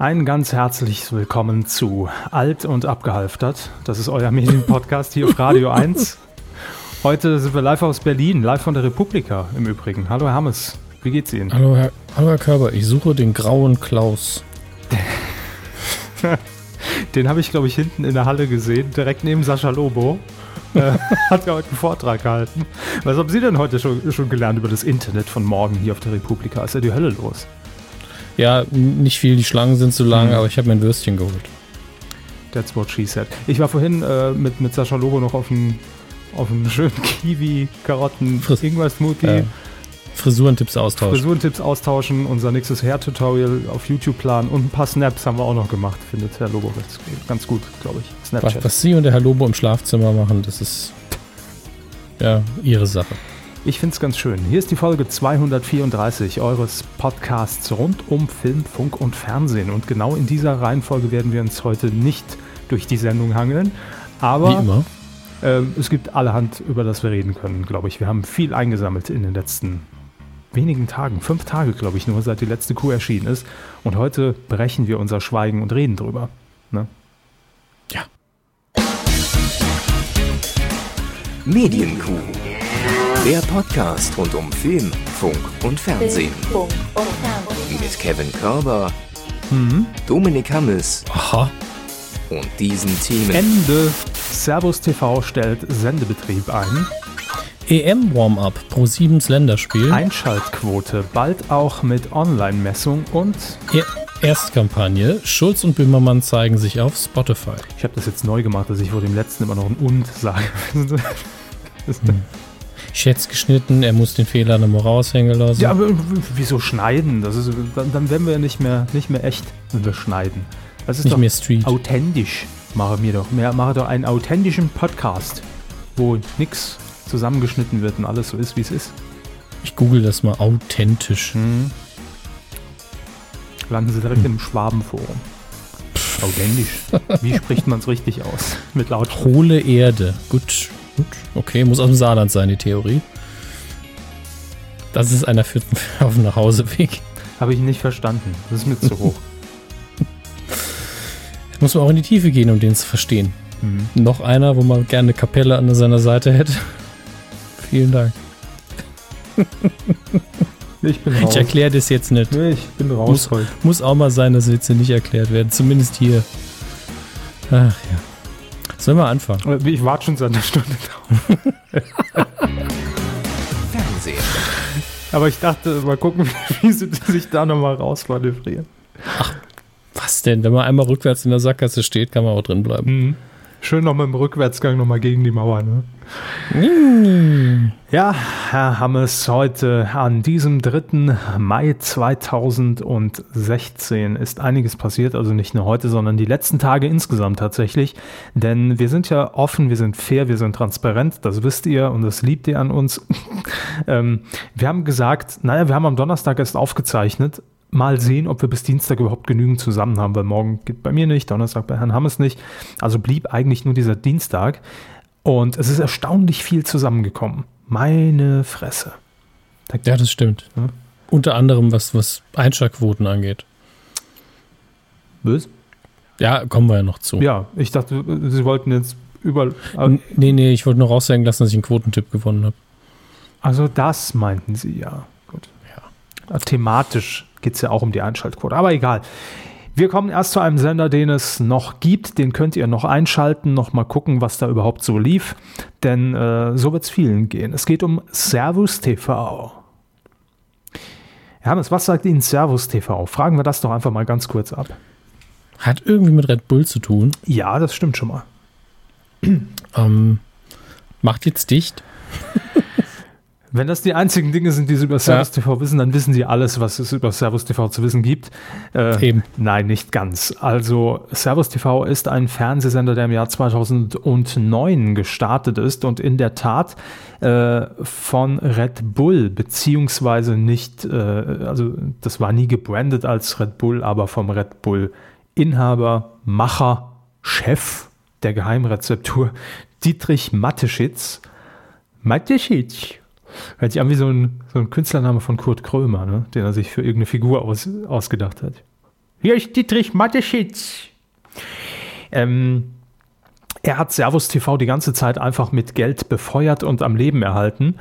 Ein ganz herzliches Willkommen zu Alt und Abgehalftert. Das ist euer Medienpodcast hier auf Radio 1. Heute sind wir live aus Berlin, live von der Republika im Übrigen. Hallo Herr Hammes, wie geht's Ihnen? Hallo Herr, hallo Herr Körber, ich suche den grauen Klaus. den habe ich, glaube ich, hinten in der Halle gesehen, direkt neben Sascha Lobo. äh, hat ja heute einen Vortrag gehalten. Was haben Sie denn heute schon, schon gelernt über das Internet von morgen hier auf der Republika? Ist ja die Hölle los. Ja, nicht viel, die Schlangen sind zu lang, mhm. aber ich habe mir ein Würstchen geholt. That's what she said. Ich war vorhin äh, mit, mit Sascha Lobo noch auf einem auf einen schönen Kiwi, Karotten, Fris Ingwer Smoothie. Äh, Frisurentipps austauschen. Frisurentipps austauschen, unser nächstes Hair-Tutorial auf YouTube planen und ein paar Snaps haben wir auch noch gemacht, findet Herr Lobo ganz gut, glaube ich. Snapchat. Was, was Sie und der Herr Lobo im Schlafzimmer machen, das ist ja Ihre Sache. Ich finde es ganz schön. Hier ist die Folge 234 eures Podcasts rund um Film, Funk und Fernsehen. Und genau in dieser Reihenfolge werden wir uns heute nicht durch die Sendung hangeln. Aber Wie immer. Ähm, es gibt allerhand, über das wir reden können, glaube ich. Wir haben viel eingesammelt in den letzten wenigen Tagen. Fünf Tage, glaube ich, nur seit die letzte Kuh erschienen ist. Und heute brechen wir unser Schweigen und reden drüber. Ne? Ja. Medienkuh. Der Podcast rund um Film, Funk und Fernsehen. Mit Kevin Körber, mhm. Dominik Hammes Aha. und diesen Themen. Ende. Servus TV stellt Sendebetrieb ein. EM Warm-up pro 7s Länderspiel. Einschaltquote bald auch mit Online-Messung und e Erstkampagne. Schulz und Böhmermann zeigen sich auf Spotify. Ich habe das jetzt neu gemacht, dass ich vor dem letzten immer noch ein Und sage. hm. Schätz geschnitten, er muss den Fehler nochmal raushängen lassen. Ja, aber wieso schneiden? Das ist, dann, dann werden wir ja nicht mehr, nicht mehr echt, wenn wir schneiden. Das ist nicht doch mehr Street. authentisch. Mache mir doch. Mehr, mache doch einen authentischen Podcast, wo nichts zusammengeschnitten wird und alles so ist, wie es ist. Ich google das mal authentisch. Hm. Landen Sie direkt hm. im Schwabenforum. Authentisch. Wie spricht man es richtig aus? Mit laut. Hohle Erde. Gut, Gut, okay, muss aus dem Saarland sein, die Theorie. Das ist einer für auf dem Nachhauseweg. Habe ich nicht verstanden. Das ist mir zu hoch. Jetzt muss man auch in die Tiefe gehen, um den zu verstehen. Mhm. Noch einer, wo man gerne eine Kapelle an seiner Seite hätte. Vielen Dank. Ich bin raus. Ich erkläre das jetzt nicht. Nee, ich bin raus muss, heute. Muss auch mal sein, dass Witze nicht erklärt werden. Zumindest hier. Ach ja. Sollen wir anfangen? Ich warte schon seit einer Stunde drauf. Fernsehen. Aber ich dachte, mal gucken, wie sie sich da nochmal rausmanövrieren. Ach, was denn? Wenn man einmal rückwärts in der Sackgasse steht, kann man auch drin bleiben. Mhm. Schön noch mit dem Rückwärtsgang nochmal gegen die Mauer, ne? Mm. Ja, Herr Hammes, heute an diesem 3. Mai 2016 ist einiges passiert, also nicht nur heute, sondern die letzten Tage insgesamt tatsächlich. Denn wir sind ja offen, wir sind fair, wir sind transparent, das wisst ihr und das liebt ihr an uns. ähm, wir haben gesagt, naja, wir haben am Donnerstag erst aufgezeichnet, mal sehen, ob wir bis Dienstag überhaupt genügend zusammen haben, weil morgen geht bei mir nicht, Donnerstag bei Herrn Hammes nicht. Also blieb eigentlich nur dieser Dienstag. Und es ist erstaunlich viel zusammengekommen. Meine Fresse. Da ja, das stimmt. Ja. Unter anderem, was, was Einschlagquoten angeht. Was? Ja, kommen wir ja noch zu. Ja, ich dachte, Sie wollten jetzt über. Nee, nee, ich wollte nur raushängen lassen, dass ich einen Quotentipp gewonnen habe. Also, das meinten Sie ja. Gut. Ja. Thematisch geht es ja auch um die Einschaltquote. Aber egal. Wir kommen erst zu einem Sender, den es noch gibt. Den könnt ihr noch einschalten, noch mal gucken, was da überhaupt so lief. Denn äh, so wird es vielen gehen. Es geht um Servus TV. Hermes, was sagt Ihnen Servus TV? Fragen wir das doch einfach mal ganz kurz ab. Hat irgendwie mit Red Bull zu tun. Ja, das stimmt schon mal. Ähm, macht jetzt dicht. Wenn das die einzigen Dinge sind, die sie über Servus ja. TV wissen, dann wissen sie alles, was es über Servus TV zu wissen gibt. Äh, Eben. Nein, nicht ganz. Also Servus TV ist ein Fernsehsender, der im Jahr 2009 gestartet ist und in der Tat äh, von Red Bull, beziehungsweise nicht, äh, also das war nie gebrandet als Red Bull, aber vom Red Bull Inhaber, Macher, Chef der Geheimrezeptur Dietrich Mateschitz. Mateschitz Hört sich an wie so ein, so ein Künstlername von Kurt Krömer, ne? den er sich für irgendeine Figur aus, ausgedacht hat. Hier ist Dietrich Mateschitz. Ähm, er hat Servus TV die ganze Zeit einfach mit Geld befeuert und am Leben erhalten.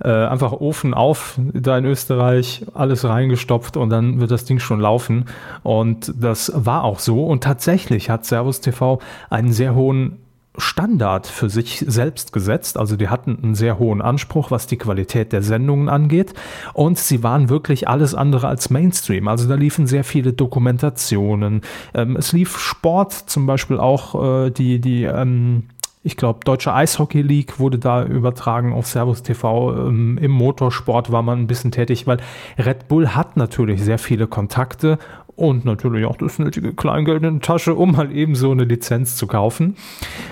Äh, einfach Ofen auf, da in Österreich, alles reingestopft und dann wird das Ding schon laufen. Und das war auch so. Und tatsächlich hat Servus TV einen sehr hohen Standard für sich selbst gesetzt. Also die hatten einen sehr hohen Anspruch, was die Qualität der Sendungen angeht. Und sie waren wirklich alles andere als Mainstream. Also da liefen sehr viele Dokumentationen. Ähm, es lief Sport, zum Beispiel auch äh, die, die ähm, ich glaube, Deutsche Eishockey League wurde da übertragen auf Servus TV. Ähm, Im Motorsport war man ein bisschen tätig, weil Red Bull hat natürlich sehr viele Kontakte und natürlich auch das nötige Kleingeld in der Tasche, um halt eben so eine Lizenz zu kaufen,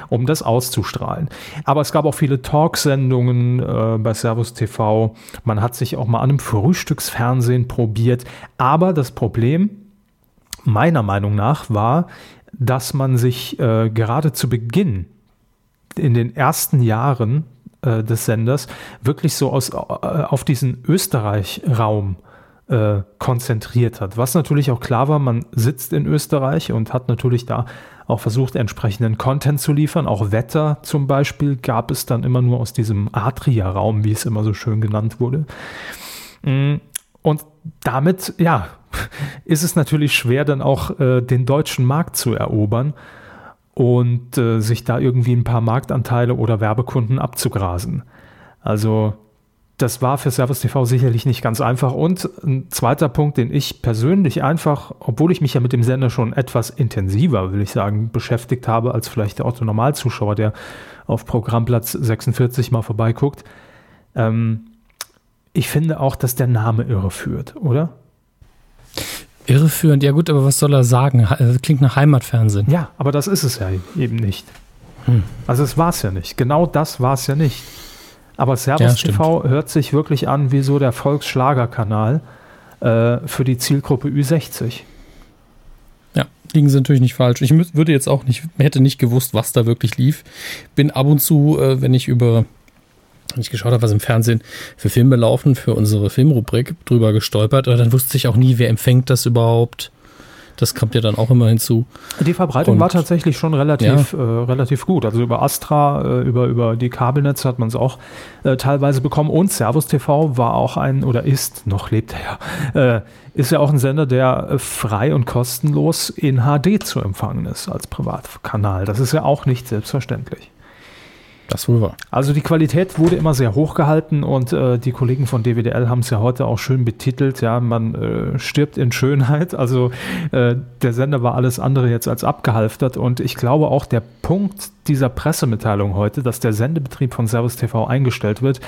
um das auszustrahlen. Aber es gab auch viele Talksendungen äh, bei Servus TV. Man hat sich auch mal an einem Frühstücksfernsehen probiert. Aber das Problem, meiner Meinung nach, war, dass man sich äh, gerade zu Beginn in den ersten Jahren äh, des Senders wirklich so aus, äh, auf diesen Österreich-Raum äh, konzentriert hat. Was natürlich auch klar war, man sitzt in Österreich und hat natürlich da auch versucht, entsprechenden Content zu liefern. Auch Wetter zum Beispiel gab es dann immer nur aus diesem Adria-Raum, wie es immer so schön genannt wurde. Mm, und damit, ja, ist es natürlich schwer, dann auch äh, den deutschen Markt zu erobern und äh, sich da irgendwie ein paar Marktanteile oder Werbekunden abzugrasen. Also das war für Service TV sicherlich nicht ganz einfach. Und ein zweiter Punkt, den ich persönlich einfach, obwohl ich mich ja mit dem Sender schon etwas intensiver, will ich sagen, beschäftigt habe, als vielleicht der Otto Normalzuschauer, der auf Programmplatz 46 mal vorbeiguckt, ähm, ich finde auch, dass der Name irreführt, oder? Irreführend, ja gut, aber was soll er sagen? Äh, klingt nach Heimatfernsehen. Ja, aber das ist es ja eben nicht. Hm. Also es war es ja nicht. Genau das war es ja nicht. Aber Servus ja, TV hört sich wirklich an wie so der Volksschlagerkanal äh, für die Zielgruppe Ü60. Ja, liegen sie natürlich nicht falsch. Ich würde jetzt auch nicht, hätte nicht gewusst, was da wirklich lief. Bin ab und zu, äh, wenn ich über, wenn ich geschaut habe, was im Fernsehen für Filme laufen, für unsere Filmrubrik drüber gestolpert, aber dann wusste ich auch nie, wer empfängt das überhaupt das kommt ja dann auch immer hinzu. Die Verbreitung und, war tatsächlich schon relativ, ja. äh, relativ gut. Also über Astra, äh, über, über die Kabelnetze hat man es auch äh, teilweise bekommen. Und Servus TV war auch ein, oder ist, noch lebt er ja, äh, ist ja auch ein Sender, der frei und kostenlos in HD zu empfangen ist als Privatkanal. Das ist ja auch nicht selbstverständlich. Das wohl war. Also die Qualität wurde immer sehr hoch gehalten und äh, die Kollegen von DWDL haben es ja heute auch schön betitelt. Ja, man äh, stirbt in Schönheit. Also äh, der Sender war alles andere jetzt als abgehalftert und ich glaube auch der Punkt dieser Pressemitteilung heute, dass der Sendebetrieb von Servus TV eingestellt wird,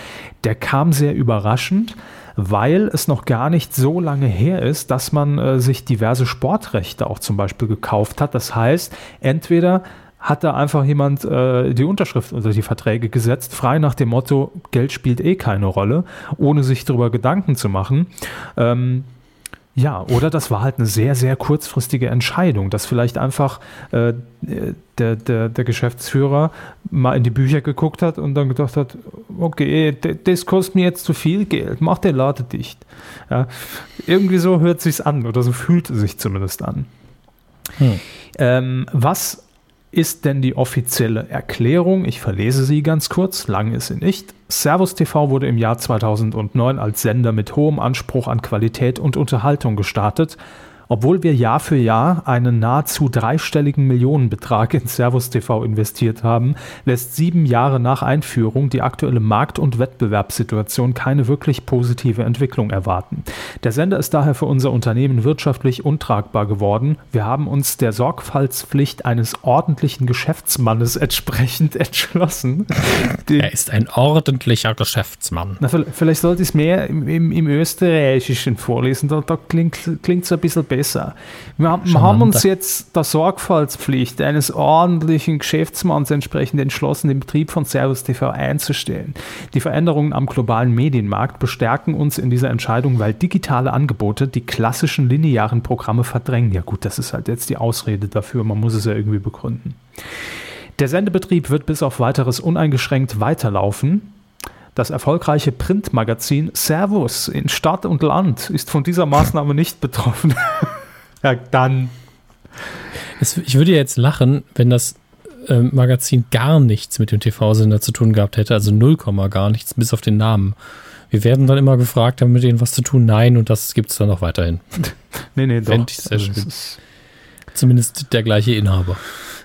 der kam sehr überraschend weil es noch gar nicht so lange her ist, dass man äh, sich diverse Sportrechte auch zum Beispiel gekauft hat. Das heißt, entweder hat da einfach jemand äh, die Unterschrift unter die Verträge gesetzt, frei nach dem Motto, Geld spielt eh keine Rolle, ohne sich darüber Gedanken zu machen. Ähm, ja, oder das war halt eine sehr, sehr kurzfristige Entscheidung, dass vielleicht einfach äh, der, der, der Geschäftsführer mal in die Bücher geguckt hat und dann gedacht hat, okay, das kostet mir jetzt zu viel Geld, mach den Lade dicht. Ja, irgendwie so hört sich's an oder so fühlt es sich zumindest an. Hm. Ähm, was ist denn die offizielle Erklärung? Ich verlese sie ganz kurz, lang ist sie nicht. Servus TV wurde im Jahr 2009 als Sender mit hohem Anspruch an Qualität und Unterhaltung gestartet obwohl wir Jahr für Jahr einen nahezu dreistelligen Millionenbetrag in Servus TV investiert haben, lässt sieben Jahre nach Einführung die aktuelle Markt- und Wettbewerbssituation keine wirklich positive Entwicklung erwarten. Der Sender ist daher für unser Unternehmen wirtschaftlich untragbar geworden. Wir haben uns der Sorgfaltspflicht eines ordentlichen Geschäftsmannes entsprechend entschlossen. er ist ein ordentlicher Geschäftsmann. Na, vielleicht sollte ich es mehr im, im, im Österreichischen vorlesen, da, da klingt es ein bisschen besser besser. Wir, wir haben uns jetzt der Sorgfaltspflicht eines ordentlichen Geschäftsmanns entsprechend entschlossen, den Betrieb von Servus TV einzustellen. Die Veränderungen am globalen Medienmarkt bestärken uns in dieser Entscheidung, weil digitale Angebote die klassischen linearen Programme verdrängen. Ja gut, das ist halt jetzt die Ausrede dafür, man muss es ja irgendwie begründen. Der Sendebetrieb wird bis auf weiteres uneingeschränkt weiterlaufen. Das erfolgreiche Printmagazin Servus in Stadt und Land ist von dieser Maßnahme nicht betroffen. Ja, dann. Es, ich würde jetzt lachen, wenn das äh, Magazin gar nichts mit dem TV-Sender zu tun gehabt hätte, also 0, gar nichts, bis auf den Namen. Wir werden dann immer gefragt, haben wir mit denen was zu tun? Nein, und das gibt es dann auch weiterhin. nee, nee, doch. Ich sehr also, schön. Zumindest der gleiche Inhaber.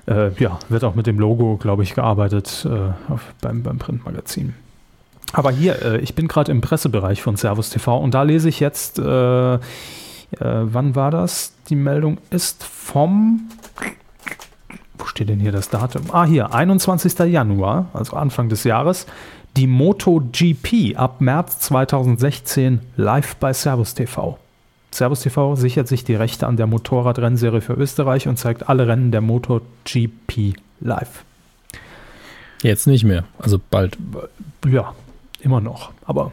Äh, ja, wird auch mit dem Logo, glaube ich, gearbeitet äh, auf, beim, beim Printmagazin. Aber hier, äh, ich bin gerade im Pressebereich von Servus TV und da lese ich jetzt, äh, äh, wann war das? Die Meldung ist vom, wo steht denn hier das Datum? Ah, hier, 21. Januar, also Anfang des Jahres. Die MotoGP ab März 2016 live bei Servus TV. Servus TV sichert sich die Rechte an der Motorradrennserie für Österreich und zeigt alle Rennen der MotoGP live. Jetzt nicht mehr, also bald. Ja, immer noch. Aber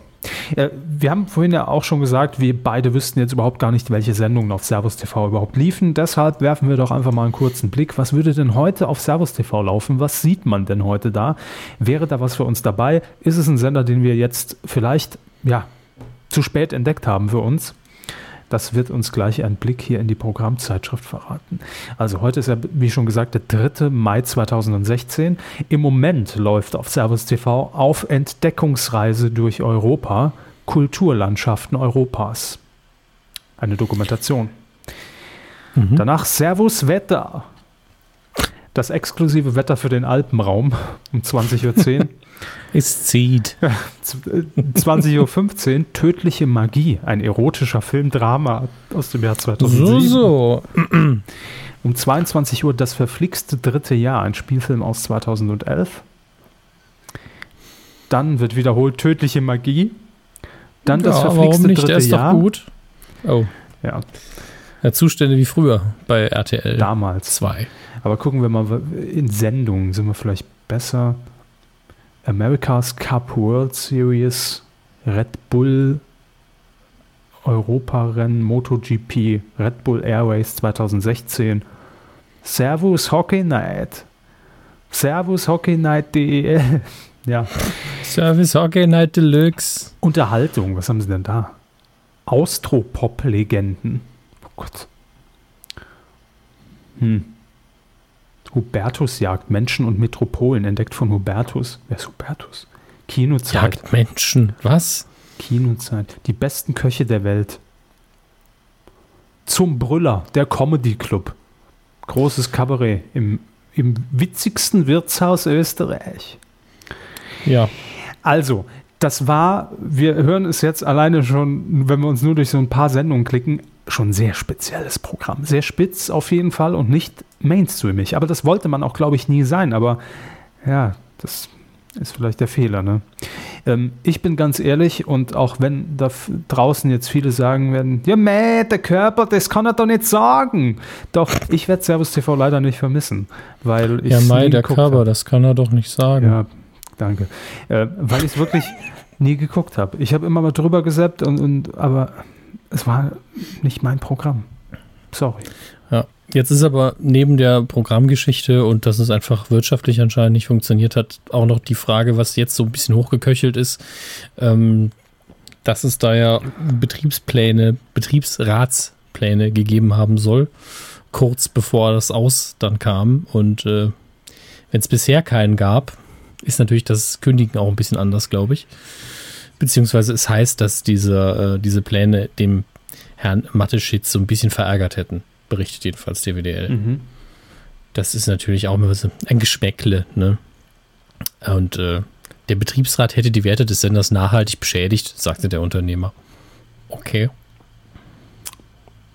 äh, wir haben vorhin ja auch schon gesagt, wir beide wüssten jetzt überhaupt gar nicht, welche Sendungen auf Servus TV überhaupt liefen. Deshalb werfen wir doch einfach mal einen kurzen Blick. Was würde denn heute auf Servus TV laufen? Was sieht man denn heute da? Wäre da was für uns dabei? Ist es ein Sender, den wir jetzt vielleicht ja, zu spät entdeckt haben für uns? Das wird uns gleich ein Blick hier in die Programmzeitschrift verraten. Also heute ist ja, wie schon gesagt, der 3. Mai 2016. Im Moment läuft auf Servus TV auf Entdeckungsreise durch Europa Kulturlandschaften Europas. Eine Dokumentation. Mhm. Danach Servus Wetter. Das exklusive Wetter für den Alpenraum um 20.10 Uhr. Es zieht. 20.15 Uhr, Tödliche Magie, ein erotischer Filmdrama aus dem Jahr 2007. So, so. Um 22 Uhr, Das verflixte dritte Jahr, ein Spielfilm aus 2011. Dann wird wiederholt Tödliche Magie. Dann Das ja, verflixte nicht? dritte ist Jahr. Doch gut. Oh. Ja. ja. Zustände wie früher bei RTL. Damals. Zwei. Aber gucken wir mal, in Sendungen sind wir vielleicht besser. America's Cup World Series, Red Bull Europarennen, MotoGP, Red Bull Airways 2016, Servus Hockey Night, Servus Hockey Night DEL, ja. Service Hockey Night Deluxe. Unterhaltung, was haben sie denn da? Austropop-Legenden. Oh Gott. Hm. Hubertus jagt Menschen und Metropolen, entdeckt von Hubertus. Wer ist Hubertus? Kinozeit. Jagt Menschen, was? Kinozeit. Die besten Köche der Welt. Zum Brüller, der Comedy Club. Großes Kabarett im, im witzigsten Wirtshaus Österreich. Ja. Also, das war, wir hören es jetzt alleine schon, wenn wir uns nur durch so ein paar Sendungen klicken, schon ein sehr spezielles Programm. Sehr spitz auf jeden Fall und nicht mainstreamig. Aber das wollte man auch, glaube ich, nie sein. Aber ja, das ist vielleicht der Fehler. Ne? Ähm, ich bin ganz ehrlich und auch wenn da draußen jetzt viele sagen werden, ja, meh, der Körper, das kann er doch nicht sagen. Doch, ich werde Servus TV leider nicht vermissen, weil ich Ja, mei, der Körper, hab. das kann er doch nicht sagen. Ja, danke. Äh, weil ich es wirklich nie geguckt habe. Ich habe immer mal drüber gesäppt und, und aber es war nicht mein Programm. Sorry. Ja, jetzt ist aber neben der Programmgeschichte und dass es einfach wirtschaftlich anscheinend nicht funktioniert hat, auch noch die Frage, was jetzt so ein bisschen hochgeköchelt ist, ähm, dass es da ja Betriebspläne, Betriebsratspläne gegeben haben soll, kurz bevor das Aus dann kam. Und äh, wenn es bisher keinen gab, ist natürlich das Kündigen auch ein bisschen anders, glaube ich. Beziehungsweise es heißt, dass diese, äh, diese Pläne dem Herrn Matteschitz so ein bisschen verärgert hätten, berichtet jedenfalls der WDL. Mhm. Das ist natürlich auch immer so ein Geschmäckle, ne? Und äh, der Betriebsrat hätte die Werte des Senders nachhaltig beschädigt, sagte der Unternehmer. Okay.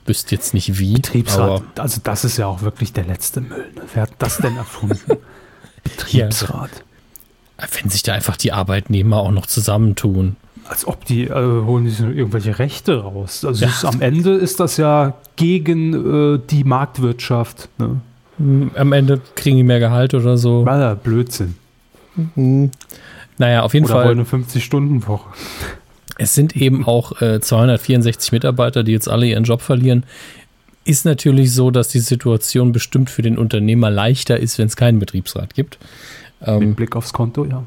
Wüsste jetzt nicht wie. Betriebsrat, also das ist ja auch wirklich der letzte Müll. Ne? Wer hat das denn erfunden? Betriebsrat. Ja. Wenn sich da einfach die Arbeitnehmer auch noch zusammentun. Als ob die äh, holen sich irgendwelche Rechte raus. Also ja. ist, am Ende ist das ja gegen äh, die Marktwirtschaft. Ne? Hm, am Ende kriegen die mehr Gehalt oder so. Ja, Blödsinn. Mhm. Naja, auf jeden oder Fall. Oder eine 50-Stunden-Woche. Es sind eben auch äh, 264 Mitarbeiter, die jetzt alle ihren Job verlieren. Ist natürlich so, dass die Situation bestimmt für den Unternehmer leichter ist, wenn es keinen Betriebsrat gibt. Ähm, Mit Blick aufs Konto, ja.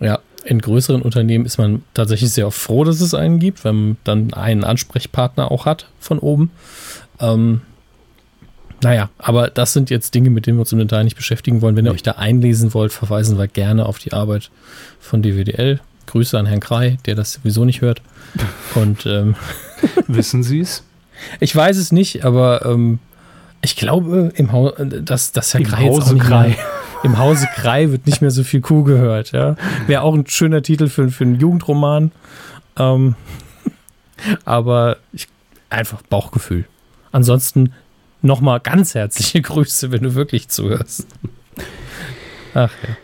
Ja, in größeren Unternehmen ist man tatsächlich sehr froh, dass es einen gibt, wenn man dann einen Ansprechpartner auch hat von oben. Ähm, Naja, aber das sind jetzt Dinge, mit denen wir uns im Detail nicht beschäftigen wollen. Wenn ihr euch da einlesen wollt, verweisen wir gerne auf die Arbeit von DWDL. Grüße an Herrn Krei, der das sowieso nicht hört. Und ähm, wissen Sie es? Ich weiß es nicht, aber ähm, ich glaube, im Haus, dass, dass Herr Im Krei Hause jetzt auch Krei. Mehr, Im Hause Krei wird nicht mehr so viel Kuh gehört. Ja? Wäre auch ein schöner Titel für, für einen Jugendroman. Ähm, aber ich, einfach Bauchgefühl. Ansonsten nochmal ganz herzliche Grüße, wenn du wirklich zuhörst. Ach ja.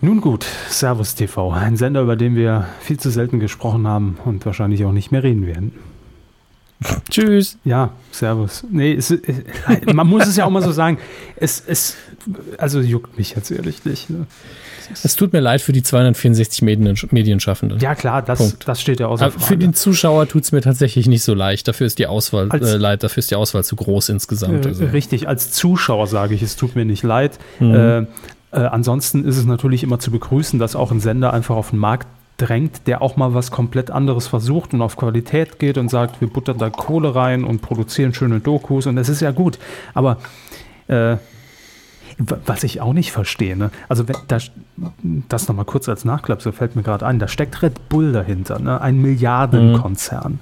Nun gut, Servus TV, ein Sender, über den wir viel zu selten gesprochen haben und wahrscheinlich auch nicht mehr reden werden. Tschüss. Ja, Servus. Nee, es, man muss es ja auch mal so sagen. Es, es, also juckt mich jetzt ehrlich nicht. Ne? Es tut mir leid für die 264 Medien, Medienschaffenden. Ja, klar, das, das steht ja außer Frage. Für den Zuschauer tut es mir tatsächlich nicht so leicht. Dafür ist die Auswahl als, äh, leid, dafür ist die Auswahl zu groß insgesamt. Äh, also. Richtig, als Zuschauer sage ich, es tut mir nicht leid. Mhm. Äh, äh, ansonsten ist es natürlich immer zu begrüßen, dass auch ein Sender einfach auf den Markt drängt, der auch mal was komplett anderes versucht und auf Qualität geht und sagt, wir buttern da Kohle rein und produzieren schöne Dokus und das ist ja gut. Aber äh, was ich auch nicht verstehe, ne? also das, das nochmal kurz als Nachklapp, so fällt mir gerade ein, da steckt Red Bull dahinter, ne? ein Milliardenkonzern. Mhm.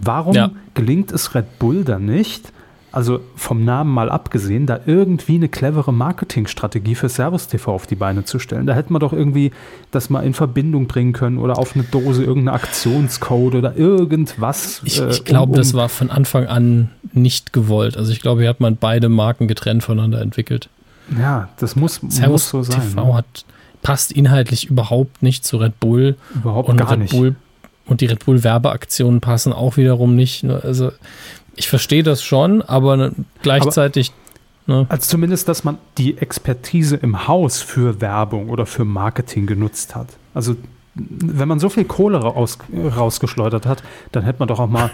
Warum ja. gelingt es Red Bull dann nicht, also vom Namen mal abgesehen, da irgendwie eine clevere Marketingstrategie für Servus TV auf die Beine zu stellen. Da hätte man doch irgendwie das mal in Verbindung bringen können oder auf eine Dose irgendeinen Aktionscode oder irgendwas. Ich, ich äh, glaube, um, um das war von Anfang an nicht gewollt. Also ich glaube, hier hat man beide Marken getrennt voneinander entwickelt. Ja, das muss, Servus muss so sein. TV ne? hat, passt inhaltlich überhaupt nicht zu Red Bull. Überhaupt und gar Red nicht. Bull, und die Red Bull Werbeaktionen passen auch wiederum nicht. Ne? Also ich verstehe das schon, aber ne, gleichzeitig. Aber, ne? Also zumindest, dass man die Expertise im Haus für Werbung oder für Marketing genutzt hat. Also wenn man so viel Kohle raus, rausgeschleudert hat, dann hätte man doch auch mal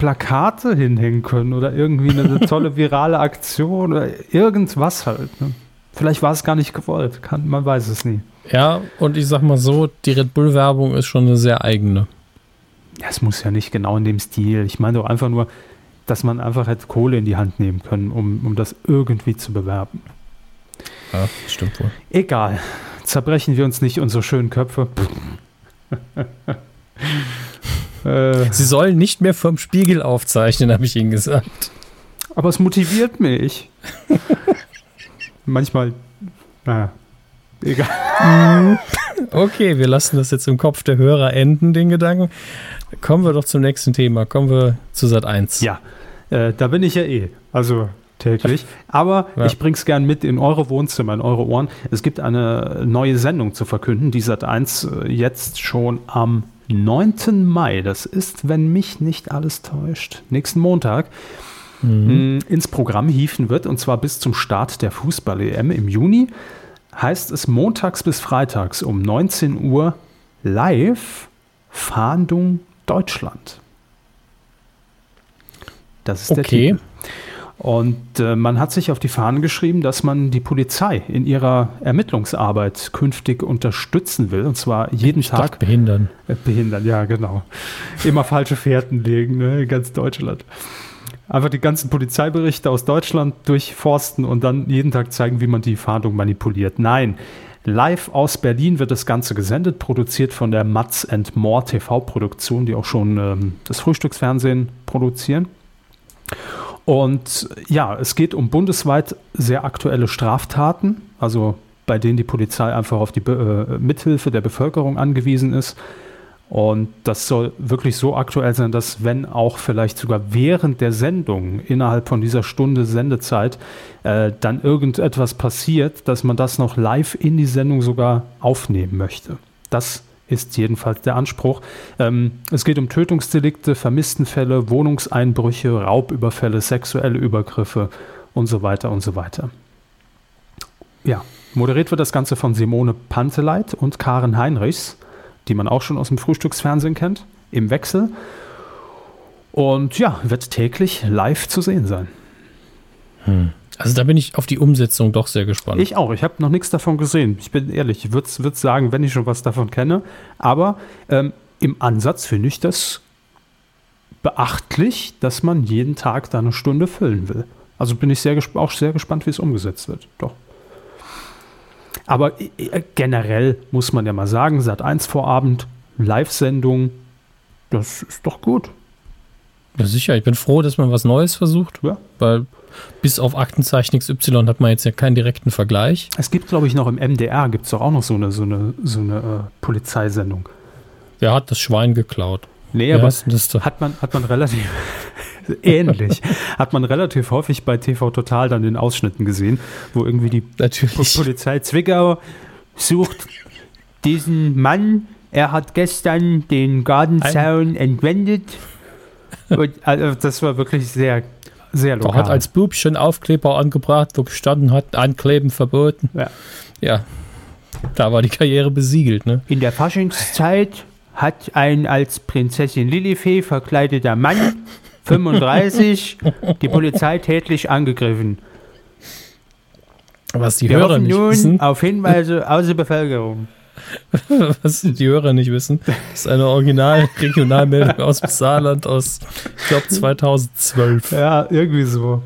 Plakate hinhängen können oder irgendwie eine tolle virale Aktion oder irgendwas halt. Ne? Vielleicht war es gar nicht gewollt, kann, man weiß es nie. Ja, und ich sag mal so, die Red Bull-Werbung ist schon eine sehr eigene. Ja, es muss ja nicht genau in dem Stil. Ich meine doch einfach nur, dass man einfach hätte Kohle in die Hand nehmen können, um, um das irgendwie zu bewerben. Ja, stimmt wohl. Egal. Zerbrechen wir uns nicht unsere schönen Köpfe. äh. Sie sollen nicht mehr vom Spiegel aufzeichnen, habe ich Ihnen gesagt. Aber es motiviert mich. Manchmal, naja, egal. Okay, wir lassen das jetzt im Kopf der Hörer enden, den Gedanken. Kommen wir doch zum nächsten Thema. Kommen wir zu Sat 1. Ja, äh, da bin ich ja eh. Also täglich. Aber ja. ich bring's gern mit in eure Wohnzimmer, in eure Ohren. Es gibt eine neue Sendung zu verkünden, die Sat 1 äh, jetzt schon am 9. Mai, das ist, wenn mich nicht alles täuscht, nächsten Montag, mhm. ins Programm hieven wird, und zwar bis zum Start der Fußball-EM im Juni. Heißt es montags bis freitags um 19 Uhr live Fahndung Deutschland. Das ist okay. der Titel. Und äh, man hat sich auf die Fahnen geschrieben, dass man die Polizei in ihrer Ermittlungsarbeit künftig unterstützen will. Und zwar jeden ich Tag. behindern. Äh, behindern, ja, genau. Immer falsche Fährten legen, ne, in ganz Deutschland. Einfach die ganzen Polizeiberichte aus Deutschland durchforsten und dann jeden Tag zeigen, wie man die Fahndung manipuliert. Nein, Live aus Berlin wird das Ganze gesendet, produziert von der Mats More TV-Produktion, die auch schon ähm, das Frühstücksfernsehen produzieren. Und ja, es geht um bundesweit sehr aktuelle Straftaten, also bei denen die Polizei einfach auf die äh, Mithilfe der Bevölkerung angewiesen ist. Und das soll wirklich so aktuell sein, dass wenn auch vielleicht sogar während der Sendung innerhalb von dieser Stunde Sendezeit äh, dann irgendetwas passiert, dass man das noch live in die Sendung sogar aufnehmen möchte. Das ist jedenfalls der Anspruch. Ähm, es geht um Tötungsdelikte, Vermisstenfälle, Wohnungseinbrüche, Raubüberfälle, sexuelle Übergriffe und so weiter und so weiter. Ja, moderiert wird das Ganze von Simone Panteleit und Karen Heinrichs, die man auch schon aus dem Frühstücksfernsehen kennt, im Wechsel. Und ja, wird täglich live zu sehen sein. Hm. Also da bin ich auf die Umsetzung doch sehr gespannt. Ich auch. Ich habe noch nichts davon gesehen. Ich bin ehrlich, ich würde sagen, wenn ich schon was davon kenne. Aber ähm, im Ansatz finde ich das beachtlich, dass man jeden Tag da eine Stunde füllen will. Also bin ich sehr auch sehr gespannt, wie es umgesetzt wird. Doch. Aber äh, generell muss man ja mal sagen, Sat 1 Vorabend, Live-Sendung, das ist doch gut. Ja, sicher. Ich bin froh, dass man was Neues versucht. Ja. Weil bis auf Aktenzeichen XY hat man jetzt ja keinen direkten Vergleich. Es gibt, glaube ich, noch im MDR, gibt es doch auch noch so eine, so eine, so eine äh, Polizeisendung. Wer hat das Schwein geklaut? Nee, aber hat man, hat man relativ ähnlich. hat man relativ häufig bei TV Total dann in Ausschnitten gesehen, wo irgendwie die Natürlich. Polizei Zwickau sucht diesen Mann. Er hat gestern den Gartenzaun entwendet. Also das war wirklich sehr, sehr lokal. Er hat als Bub schon Aufkleber angebracht, wo gestanden hat, Ankleben verboten. Ja. ja. Da war die Karriere besiegelt. Ne? In der Faschingszeit hat ein als Prinzessin Lilifee verkleideter Mann, 35, die Polizei tätlich angegriffen. Was die Wir Hörer nicht nun wissen. auf Hinweise aus der Bevölkerung. Was die Hörer nicht wissen, ist eine Original-Regionalmeldung aus dem Saarland aus, ich glaube, 2012. Ja, irgendwie so.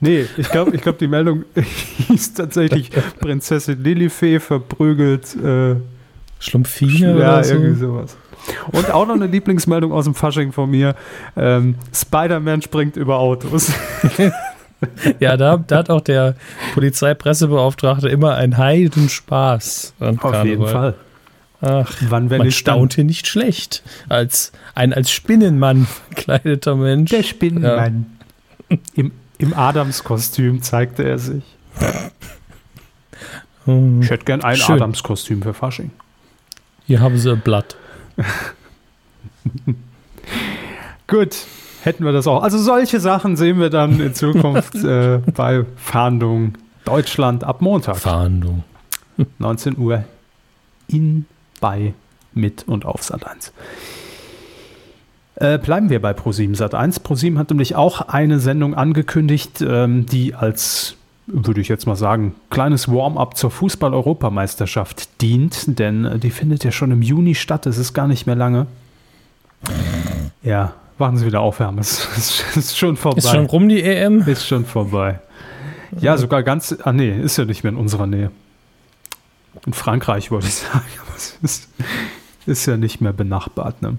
Nee, ich glaube, ich glaub, die Meldung hieß tatsächlich Prinzessin Lilifee verprügelt äh, Schlumpfine ja, oder so? irgendwie sowas. Und auch noch eine Lieblingsmeldung aus dem Fasching von mir. Ähm, Spider-Man springt über Autos. ja, da, da, hat auch der Polizeipressebeauftragte immer einen Heidenspaß. An Auf jeden Fall. Ach, Wann, man staunte nicht schlecht. Als ein als Spinnenmann verkleideter Mensch. Der Spinnenmann. Ja. Im, Im Adams-Kostüm zeigte er sich. Hm. Ich hätte gern ein Adams-Kostüm für Fasching. Hier haben sie ein Blatt. Gut, hätten wir das auch. Also solche Sachen sehen wir dann in Zukunft äh, bei Fahndung Deutschland ab Montag. Fahndung. 19 Uhr in, bei, mit und auf Sat 1. Äh, bleiben wir bei Pro7 Sat 1. Pro7 hat nämlich auch eine Sendung angekündigt, ähm, die als würde ich jetzt mal sagen, kleines Warm-up zur Fußball-Europameisterschaft dient, denn äh, die findet ja schon im Juni statt. Es ist gar nicht mehr lange. Ja, warten Sie wieder aufwärmen. Es ist, ist schon vorbei. Ist schon rum die EM? Ist schon vorbei. Ja, sogar ganz. Ah, nee, ist ja nicht mehr in unserer Nähe. In Frankreich wollte ich sagen, aber es ist, ist ja nicht mehr benachbart. Ne?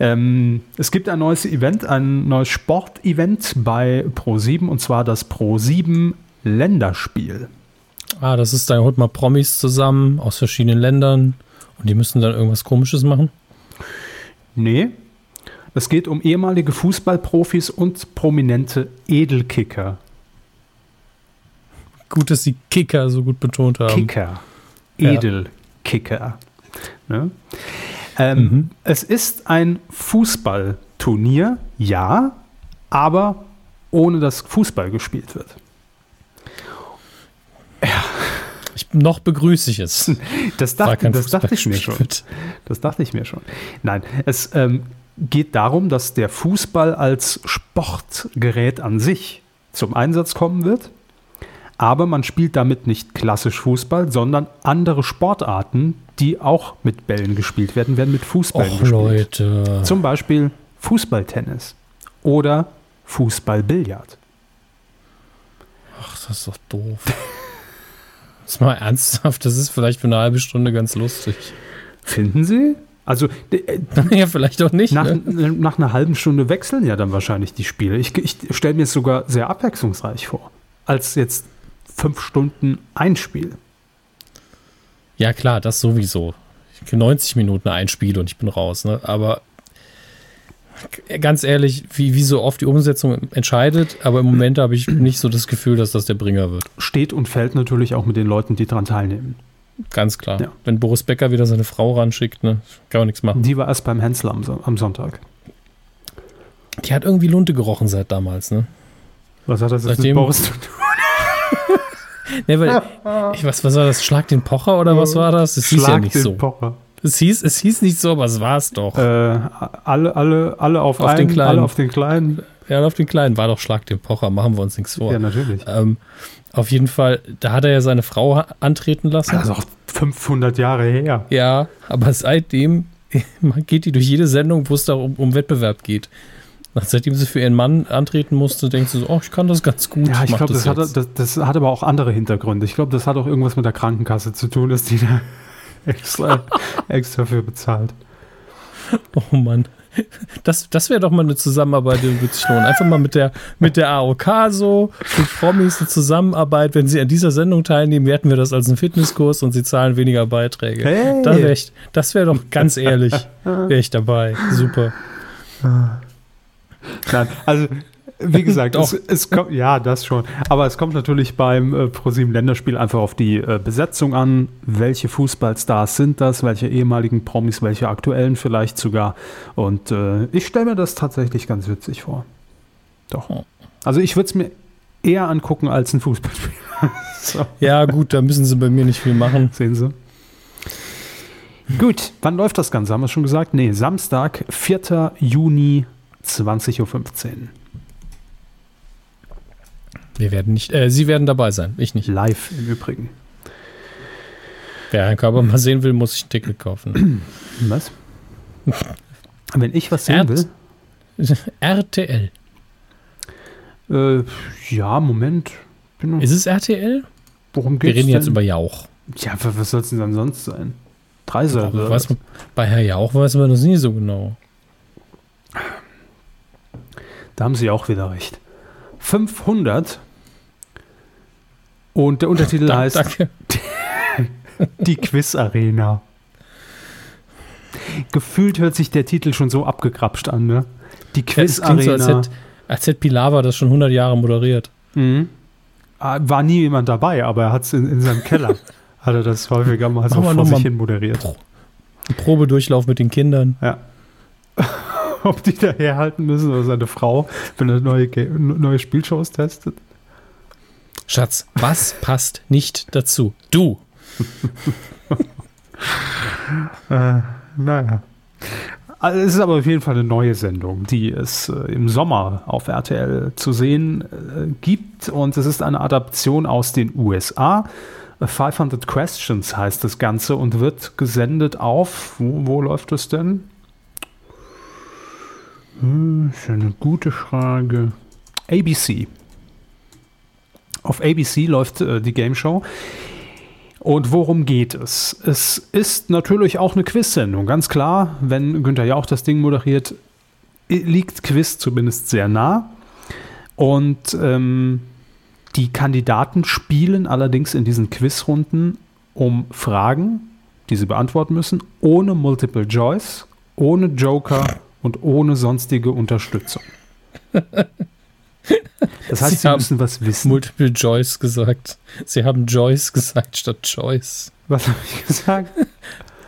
Ähm, es gibt ein neues Event, ein neues Sportevent bei Pro7 und zwar das Pro7 Länderspiel. Ah, das ist, da holt man Promis zusammen aus verschiedenen Ländern und die müssen dann irgendwas Komisches machen? Nee. Es geht um ehemalige Fußballprofis und prominente Edelkicker. Gut, dass sie Kicker so gut betont haben. Kicker. Edelkicker. Ne? Ähm, mhm. Es ist ein Fußballturnier, ja, aber ohne dass Fußball gespielt wird. Ja. Ich, noch begrüße ich es. Das, dachte, das dachte ich mir schon. Das dachte ich mir schon. Nein, es ähm, geht darum, dass der Fußball als Sportgerät an sich zum Einsatz kommen wird. Aber man spielt damit nicht klassisch Fußball, sondern andere Sportarten, die auch mit Bällen gespielt werden, werden mit Fußballen Och, gespielt. Leute. Zum Beispiel Fußballtennis oder Fußballbillard. Ach, das ist doch doof. das ist mal ernsthaft, das ist vielleicht für eine halbe Stunde ganz lustig. Finden Sie? Also, äh, ja, vielleicht auch nicht. Nach, ne? nach, einer halben Stunde wechseln ja dann wahrscheinlich die Spiele. Ich, ich stelle mir es sogar sehr abwechslungsreich vor, als jetzt fünf Stunden ein Spiel. Ja, klar, das sowieso. 90 Minuten ein Spiel und ich bin raus. Ne? Aber ganz ehrlich, wie, wie so oft die Umsetzung entscheidet, aber im Moment habe ich nicht so das Gefühl, dass das der Bringer wird. Steht und fällt natürlich auch mit den Leuten, die daran teilnehmen. Ganz klar. Ja. Wenn Boris Becker wieder seine Frau ranschickt, ne, kann man nichts machen. Die war erst beim Hensler am, am Sonntag. Die hat irgendwie Lunte gerochen seit damals, ne? Was hat das jetzt mit Boris zu tun? nee, weil, ich, was, was war das? Schlag den Pocher oder was war das? Es hieß Schlag ja nicht den so. Pocher. Es hieß, es hieß nicht so, aber es war es doch. Äh, alle, alle, alle auf, auf einen, den kleinen. Alle auf den kleinen. Ja, auf den kleinen war doch Schlag den Pocher, machen wir uns nichts vor. Ja, natürlich. Ähm, auf jeden Fall, da hat er ja seine Frau antreten lassen. Das ist auch 500 Jahre her. Ja, aber seitdem geht die durch jede Sendung, wo es da um, um Wettbewerb geht. Seitdem sie für ihren Mann antreten musste, denkt sie so, oh, ich kann das ganz gut. Ja, ich glaube, das, das, hat, das, das hat aber auch andere Hintergründe. Ich glaube, das hat auch irgendwas mit der Krankenkasse zu tun, dass die da extra, extra für bezahlt. Oh Mann. Das, das wäre doch mal eine Zusammenarbeit, die würde sich lohnen. Einfach mal mit der, mit der AOK so, mit Promis eine Zusammenarbeit. Wenn sie an dieser Sendung teilnehmen, werten wir das als einen Fitnesskurs und sie zahlen weniger Beiträge. Hey. Da wär ich, das wäre doch ganz ehrlich, wäre ich dabei. Super. Nein, also wie gesagt, es, es, kommt, ja, das schon. Aber es kommt natürlich beim äh, ProSieben Länderspiel einfach auf die äh, Besetzung an. Welche Fußballstars sind das? Welche ehemaligen Promis? Welche aktuellen vielleicht sogar? Und äh, ich stelle mir das tatsächlich ganz witzig vor. Doch. Also ich würde es mir eher angucken als ein Fußballspiel. so. Ja, gut, da müssen sie bei mir nicht viel machen. Sehen Sie. Gut, wann läuft das Ganze? Haben wir schon gesagt? Nee, Samstag, 4. Juni, 20.15 Uhr. Wir werden nicht, äh, Sie werden dabei sein, ich nicht. Live im Übrigen. Wer Herrn Körper mal sehen will, muss sich ein Ticket kaufen. Was? Wenn ich was sehen will? RTL. Äh, ja, Moment. Ist es RTL? Worum geht's Wir reden denn? jetzt über Jauch. Ja, was soll es denn dann sonst sein? Dreiser. bei Herr Jauch weiß man das nie so genau. Da haben Sie auch wieder recht. 500 und der Untertitel heißt danke. Die Quiz Arena. Gefühlt hört sich der Titel schon so abgekrapscht an, ne? Die Quiz Arena. So, als, hätte, als hätte Pilawa das schon 100 Jahre moderiert. Mhm. Ah, war nie jemand dabei, aber er hat es in, in, seinem Keller. hat er das häufiger mal so vor sich hin moderiert. Pro Probedurchlauf mit den Kindern. Ja. Ob die da herhalten müssen oder seine Frau, wenn er neue, neue Spielshows testet. Schatz, was passt nicht dazu? Du. äh, naja. Also es ist aber auf jeden Fall eine neue Sendung, die es äh, im Sommer auf RTL zu sehen äh, gibt. Und es ist eine Adaption aus den USA. 500 Questions heißt das Ganze und wird gesendet auf, wo, wo läuft es denn? Hm, ist eine gute Frage. ABC. Auf ABC läuft äh, die Game Show. Und worum geht es? Es ist natürlich auch eine Quiz-Sendung, ganz klar. Wenn Günther ja auch das Ding moderiert, liegt Quiz zumindest sehr nah. Und ähm, die Kandidaten spielen allerdings in diesen Quizrunden um Fragen, die sie beantworten müssen, ohne Multiple Choice, ohne Joker und ohne sonstige Unterstützung. Das heißt, Sie, Sie müssen was wissen. Multiple Choice gesagt. Sie haben Joyce gesagt statt Choice. Was habe ich gesagt?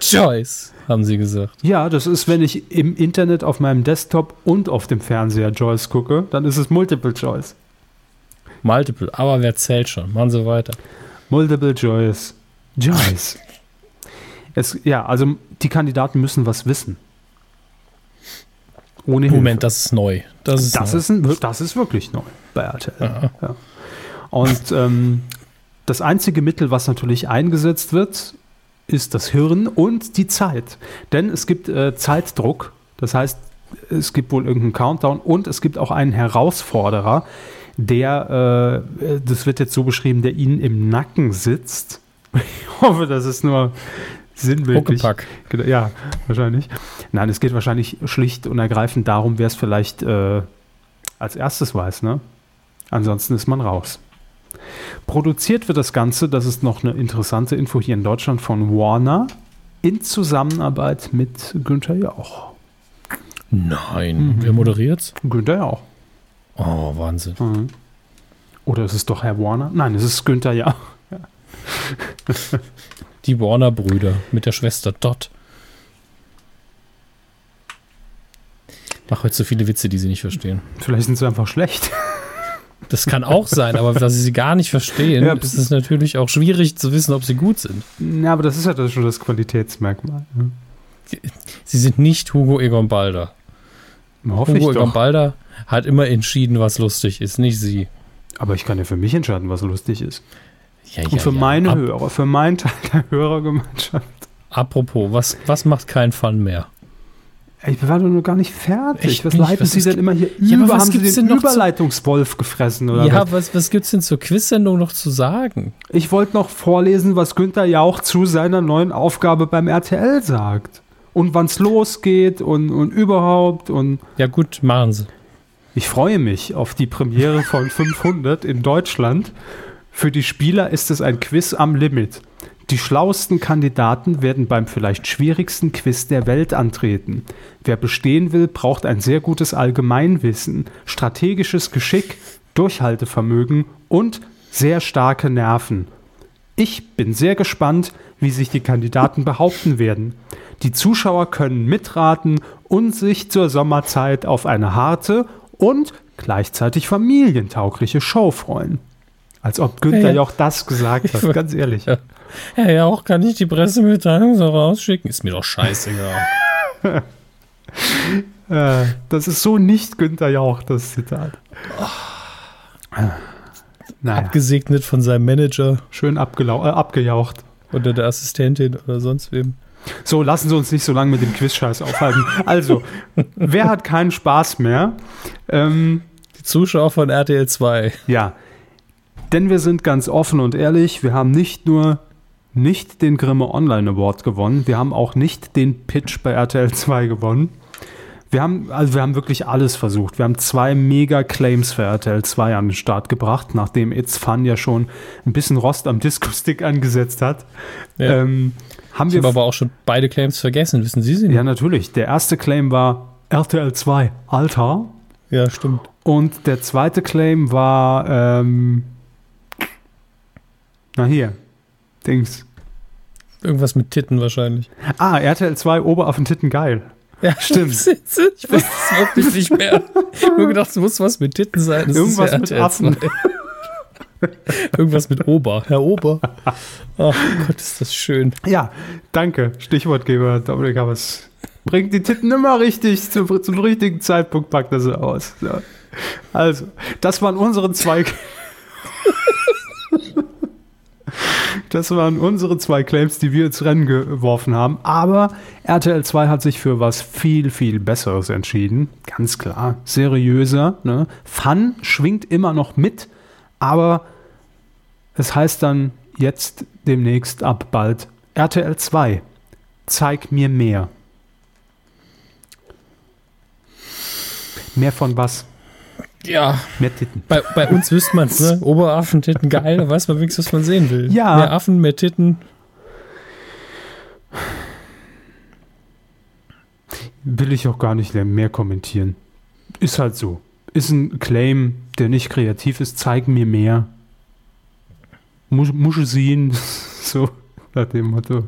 Joyce, haben Sie gesagt. Ja, das ist, wenn ich im Internet auf meinem Desktop und auf dem Fernseher Joyce gucke, dann ist es Multiple Choice. Multiple, aber wer zählt schon? Machen Sie weiter. Multiple Choice. Joyce. es, ja, also die Kandidaten müssen was wissen. Ohne Moment, das ist neu. Das ist, das, neu. Ist ein, das ist wirklich neu bei RTL. Ja. Ja. Und ähm, das einzige Mittel, was natürlich eingesetzt wird, ist das Hirn und die Zeit. Denn es gibt äh, Zeitdruck. Das heißt, es gibt wohl irgendeinen Countdown und es gibt auch einen Herausforderer, der, äh, das wird jetzt so beschrieben, der ihnen im Nacken sitzt. Ich hoffe, das ist nur sinnbildlich. Huckepack. Genau, ja, wahrscheinlich. Nein, es geht wahrscheinlich schlicht und ergreifend darum, wer es vielleicht äh, als erstes weiß. Ne? Ansonsten ist man raus. Produziert wird das Ganze, das ist noch eine interessante Info hier in Deutschland, von Warner in Zusammenarbeit mit Günther Jauch. Nein, mhm. wer moderiert's? Günther Jauch. Oh, Wahnsinn. Mhm. Oder ist es doch Herr Warner? Nein, es ist Günther Jauch. Ja. Die Warner-Brüder mit der Schwester Dot. Mach heute so viele Witze, die sie nicht verstehen. Vielleicht sind sie einfach schlecht. Das kann auch sein, aber dass sie sie gar nicht verstehen, ja, ist es natürlich auch schwierig zu wissen, ob sie gut sind. Ja, aber das ist ja das schon das Qualitätsmerkmal. Ne? Sie sind nicht Hugo Egon Balder. Hoffe Hugo Egon Balder hat immer entschieden, was lustig ist, nicht sie. Aber ich kann ja für mich entscheiden, was lustig ist. Ja, ja, Und für ja. meine Ab Hörer, für meinen Teil der Hörergemeinschaft. Apropos, was, was macht kein Fun mehr? Ich war doch noch gar nicht fertig. Echt was nicht? leiten Was Sie denn immer hier Ja, über? was Haben Sie den Überleitungswolf gefressen oder ja, was? was, was gibt's denn zur Quiz-Sendung noch zu sagen? Ich wollte noch vorlesen, was Günther Jauch zu seiner neuen Aufgabe beim RTL sagt. Und wann's losgeht und, und überhaupt. Und Ja, gut, machen Sie. ich freue mich auf die Premiere von 500 in Deutschland. Für die Spieler ist es ein Quiz am Limit. Die schlauesten Kandidaten werden beim vielleicht schwierigsten Quiz der Welt antreten. Wer bestehen will, braucht ein sehr gutes Allgemeinwissen, strategisches Geschick, Durchhaltevermögen und sehr starke Nerven. Ich bin sehr gespannt, wie sich die Kandidaten behaupten werden. Die Zuschauer können mitraten und sich zur Sommerzeit auf eine harte und gleichzeitig familientaugliche Show freuen. Als ob Günther Ja, ja. auch das gesagt hat, ganz ehrlich. Ja. Ja, ja, auch kann ich die Pressemitteilung so rausschicken. Ist mir doch scheißegal. Äh, das ist so nicht Günther Jauch, das Zitat. Naja, Abgesegnet von seinem Manager schön abgelau äh, abgejaucht. oder der Assistentin oder sonst wem. So, lassen Sie uns nicht so lange mit dem Quiz-Scheiß aufhalten. Also, wer hat keinen Spaß mehr? Ähm, Die Zuschauer von RTL 2. ja, denn wir sind ganz offen und ehrlich, wir haben nicht nur nicht den Grimme Online Award gewonnen, wir haben auch nicht den Pitch bei RTL 2 gewonnen. Wir haben, also wir haben wirklich alles versucht. Wir haben zwei Mega-Claims für RTL 2 an den Start gebracht, nachdem It's Fun ja schon ein bisschen Rost am Disco-Stick angesetzt hat. Ja. Ähm, haben Ich wir habe aber auch schon beide Claims vergessen, wissen Sie sie nicht? Ja, natürlich. Der erste Claim war RTL 2 Alter. Ja, stimmt. Und der zweite Claim war, ähm, na hier, Dings. Irgendwas mit Titten wahrscheinlich. Ah, RTL 2 Oberaffentitten geil. Ja, Stimmt. Ich wusste es wirklich nicht mehr. Nur gedacht, es muss was mit Titten sein. Das ist Irgendwas ja mit RTL Affen. 2. Irgendwas mit Ober. Herr Ober. Ach Gott, ist das schön. Ja, danke. Stichwortgeber Dominik Hammers. Bringt die Titten immer richtig, zum, zum richtigen Zeitpunkt packt er sie aus. Ja. Also, das waren unsere zwei. Das waren unsere zwei Claims, die wir ins Rennen geworfen haben. Aber RTL 2 hat sich für was viel, viel Besseres entschieden. Ganz klar. Seriöser. Ne? Fun schwingt immer noch mit, aber es heißt dann jetzt demnächst ab bald RTL 2. Zeig mir mehr. Mehr von was? Ja, Mehr Titten. bei, bei uns wüsste man es, ne? Oberaffen, geil, da weiß man wenigstens, was man sehen will. Ja. Mehr Affen, mehr Titten. Will ich auch gar nicht mehr kommentieren. Ist halt so. Ist ein Claim, der nicht kreativ ist. Zeig mir mehr. Muss, muss ich sehen. so nach dem Motto.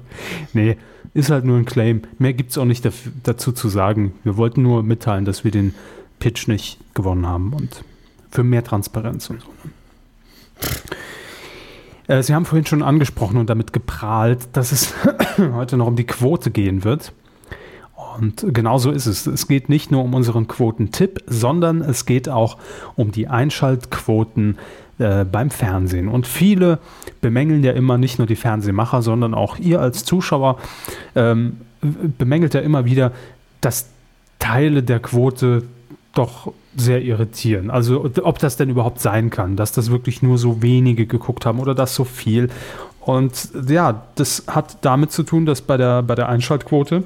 Nee, ist halt nur ein Claim. Mehr gibt es auch nicht daf- dazu zu sagen. Wir wollten nur mitteilen, dass wir den Pitch nicht gewonnen haben und für mehr Transparenz und so. Äh, Sie haben vorhin schon angesprochen und damit geprahlt, dass es heute noch um die Quote gehen wird. Und genau so ist es. Es geht nicht nur um unseren Quotentipp, sondern es geht auch um die Einschaltquoten äh, beim Fernsehen. Und viele bemängeln ja immer nicht nur die Fernsehmacher, sondern auch ihr als Zuschauer ähm, bemängelt ja immer wieder, dass Teile der Quote doch sehr irritieren. Also ob das denn überhaupt sein kann, dass das wirklich nur so wenige geguckt haben oder das so viel. Und ja, das hat damit zu tun, dass bei der, bei der Einschaltquote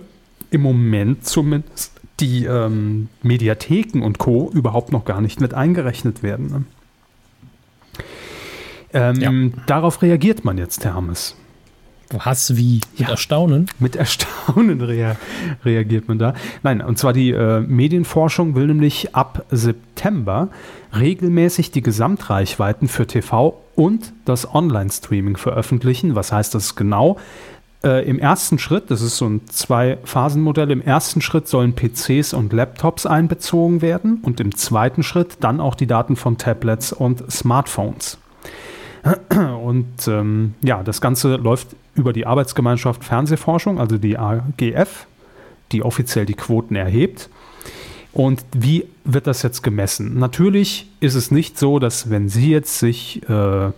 im Moment zumindest die ähm, Mediatheken und Co. überhaupt noch gar nicht mit eingerechnet werden. Ne? Ähm, Ja. Darauf reagiert man jetzt, Hermes. Was, wie? Mit Ja. Erstaunen? Mit Erstaunen rea reagiert man da. Nein, und zwar die äh, Medienforschung will nämlich ab September regelmäßig die Gesamtreichweiten für TV und das Online-Streaming veröffentlichen. Was heißt das genau? Äh, Im ersten Schritt, das ist so ein Zwei-Phasen-Modell, im ersten Schritt sollen PCs und Laptops einbezogen werden und im zweiten Schritt dann auch die Daten von Tablets und Smartphones. Und ähm, ja, das Ganze läuft über die Arbeitsgemeinschaft Fernsehforschung, also die AGF, die offiziell die Quoten erhebt. Und wie wird das jetzt gemessen? Natürlich ist es nicht so, dass wenn Sie jetzt sich äh,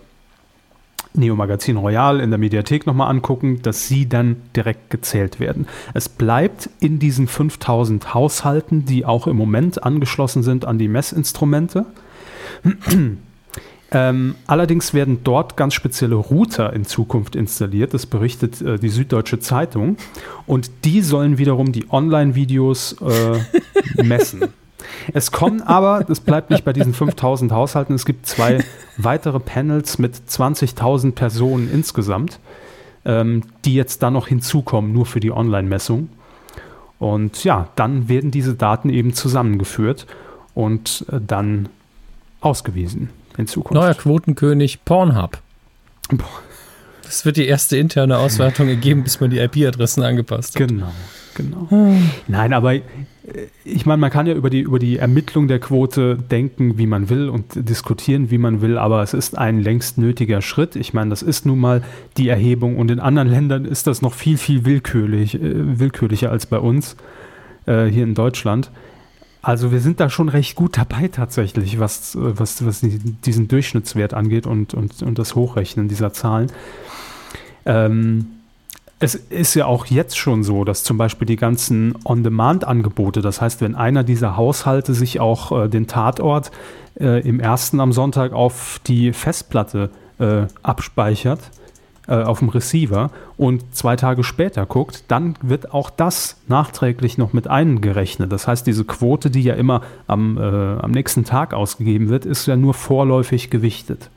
Neo Magazin Royal in der Mediathek nochmal angucken, dass sie dann direkt gezählt werden. Es bleibt in diesen 5000 Haushalten, die auch im Moment angeschlossen sind an die Messinstrumente. Ähm, allerdings werden dort ganz spezielle Router in Zukunft installiert, das berichtet äh, die Süddeutsche Zeitung. Und die sollen wiederum die Online-Videos äh, messen. Es kommen aber, das bleibt nicht bei diesen 5000 Haushalten, es gibt zwei weitere Panels mit 20.000 Personen insgesamt, ähm, die jetzt da noch hinzukommen, nur für die Online-Messung. Und ja, dann werden diese Daten eben zusammengeführt und äh, dann ausgewiesen in Zukunft. Neuer Quotenkönig Pornhub. Das wird die erste interne Auswertung ergeben, bis man die IP-Adressen angepasst hat. Genau, genau. Hm. Nein, aber äh, ich meine, man kann ja über die, über die Ermittlung der Quote denken, wie man will und diskutieren, wie man will, aber es ist ein längst nötiger Schritt. Ich meine, das ist nun mal die Erhebung und in anderen Ländern ist das noch viel, viel willkürlich, äh, willkürlicher als bei uns äh, hier in Deutschland. Also wir sind da schon recht gut dabei tatsächlich, was, was, was diesen Durchschnittswert angeht und, und, und das Hochrechnen dieser Zahlen. Ähm, es ist ja auch jetzt schon so, dass zum Beispiel die ganzen On-Demand-Angebote, das heißt, wenn einer dieser Haushalte sich auch äh, den Tatort äh, im ersten am Sonntag auf die Festplatte äh, abspeichert, äh, auf dem Receiver und zwei Tage später guckt, dann wird auch das nachträglich noch mit eingerechnet. Das heißt, diese Quote, die ja immer am, äh, am nächsten Tag ausgegeben wird, ist ja nur vorläufig gewichtet.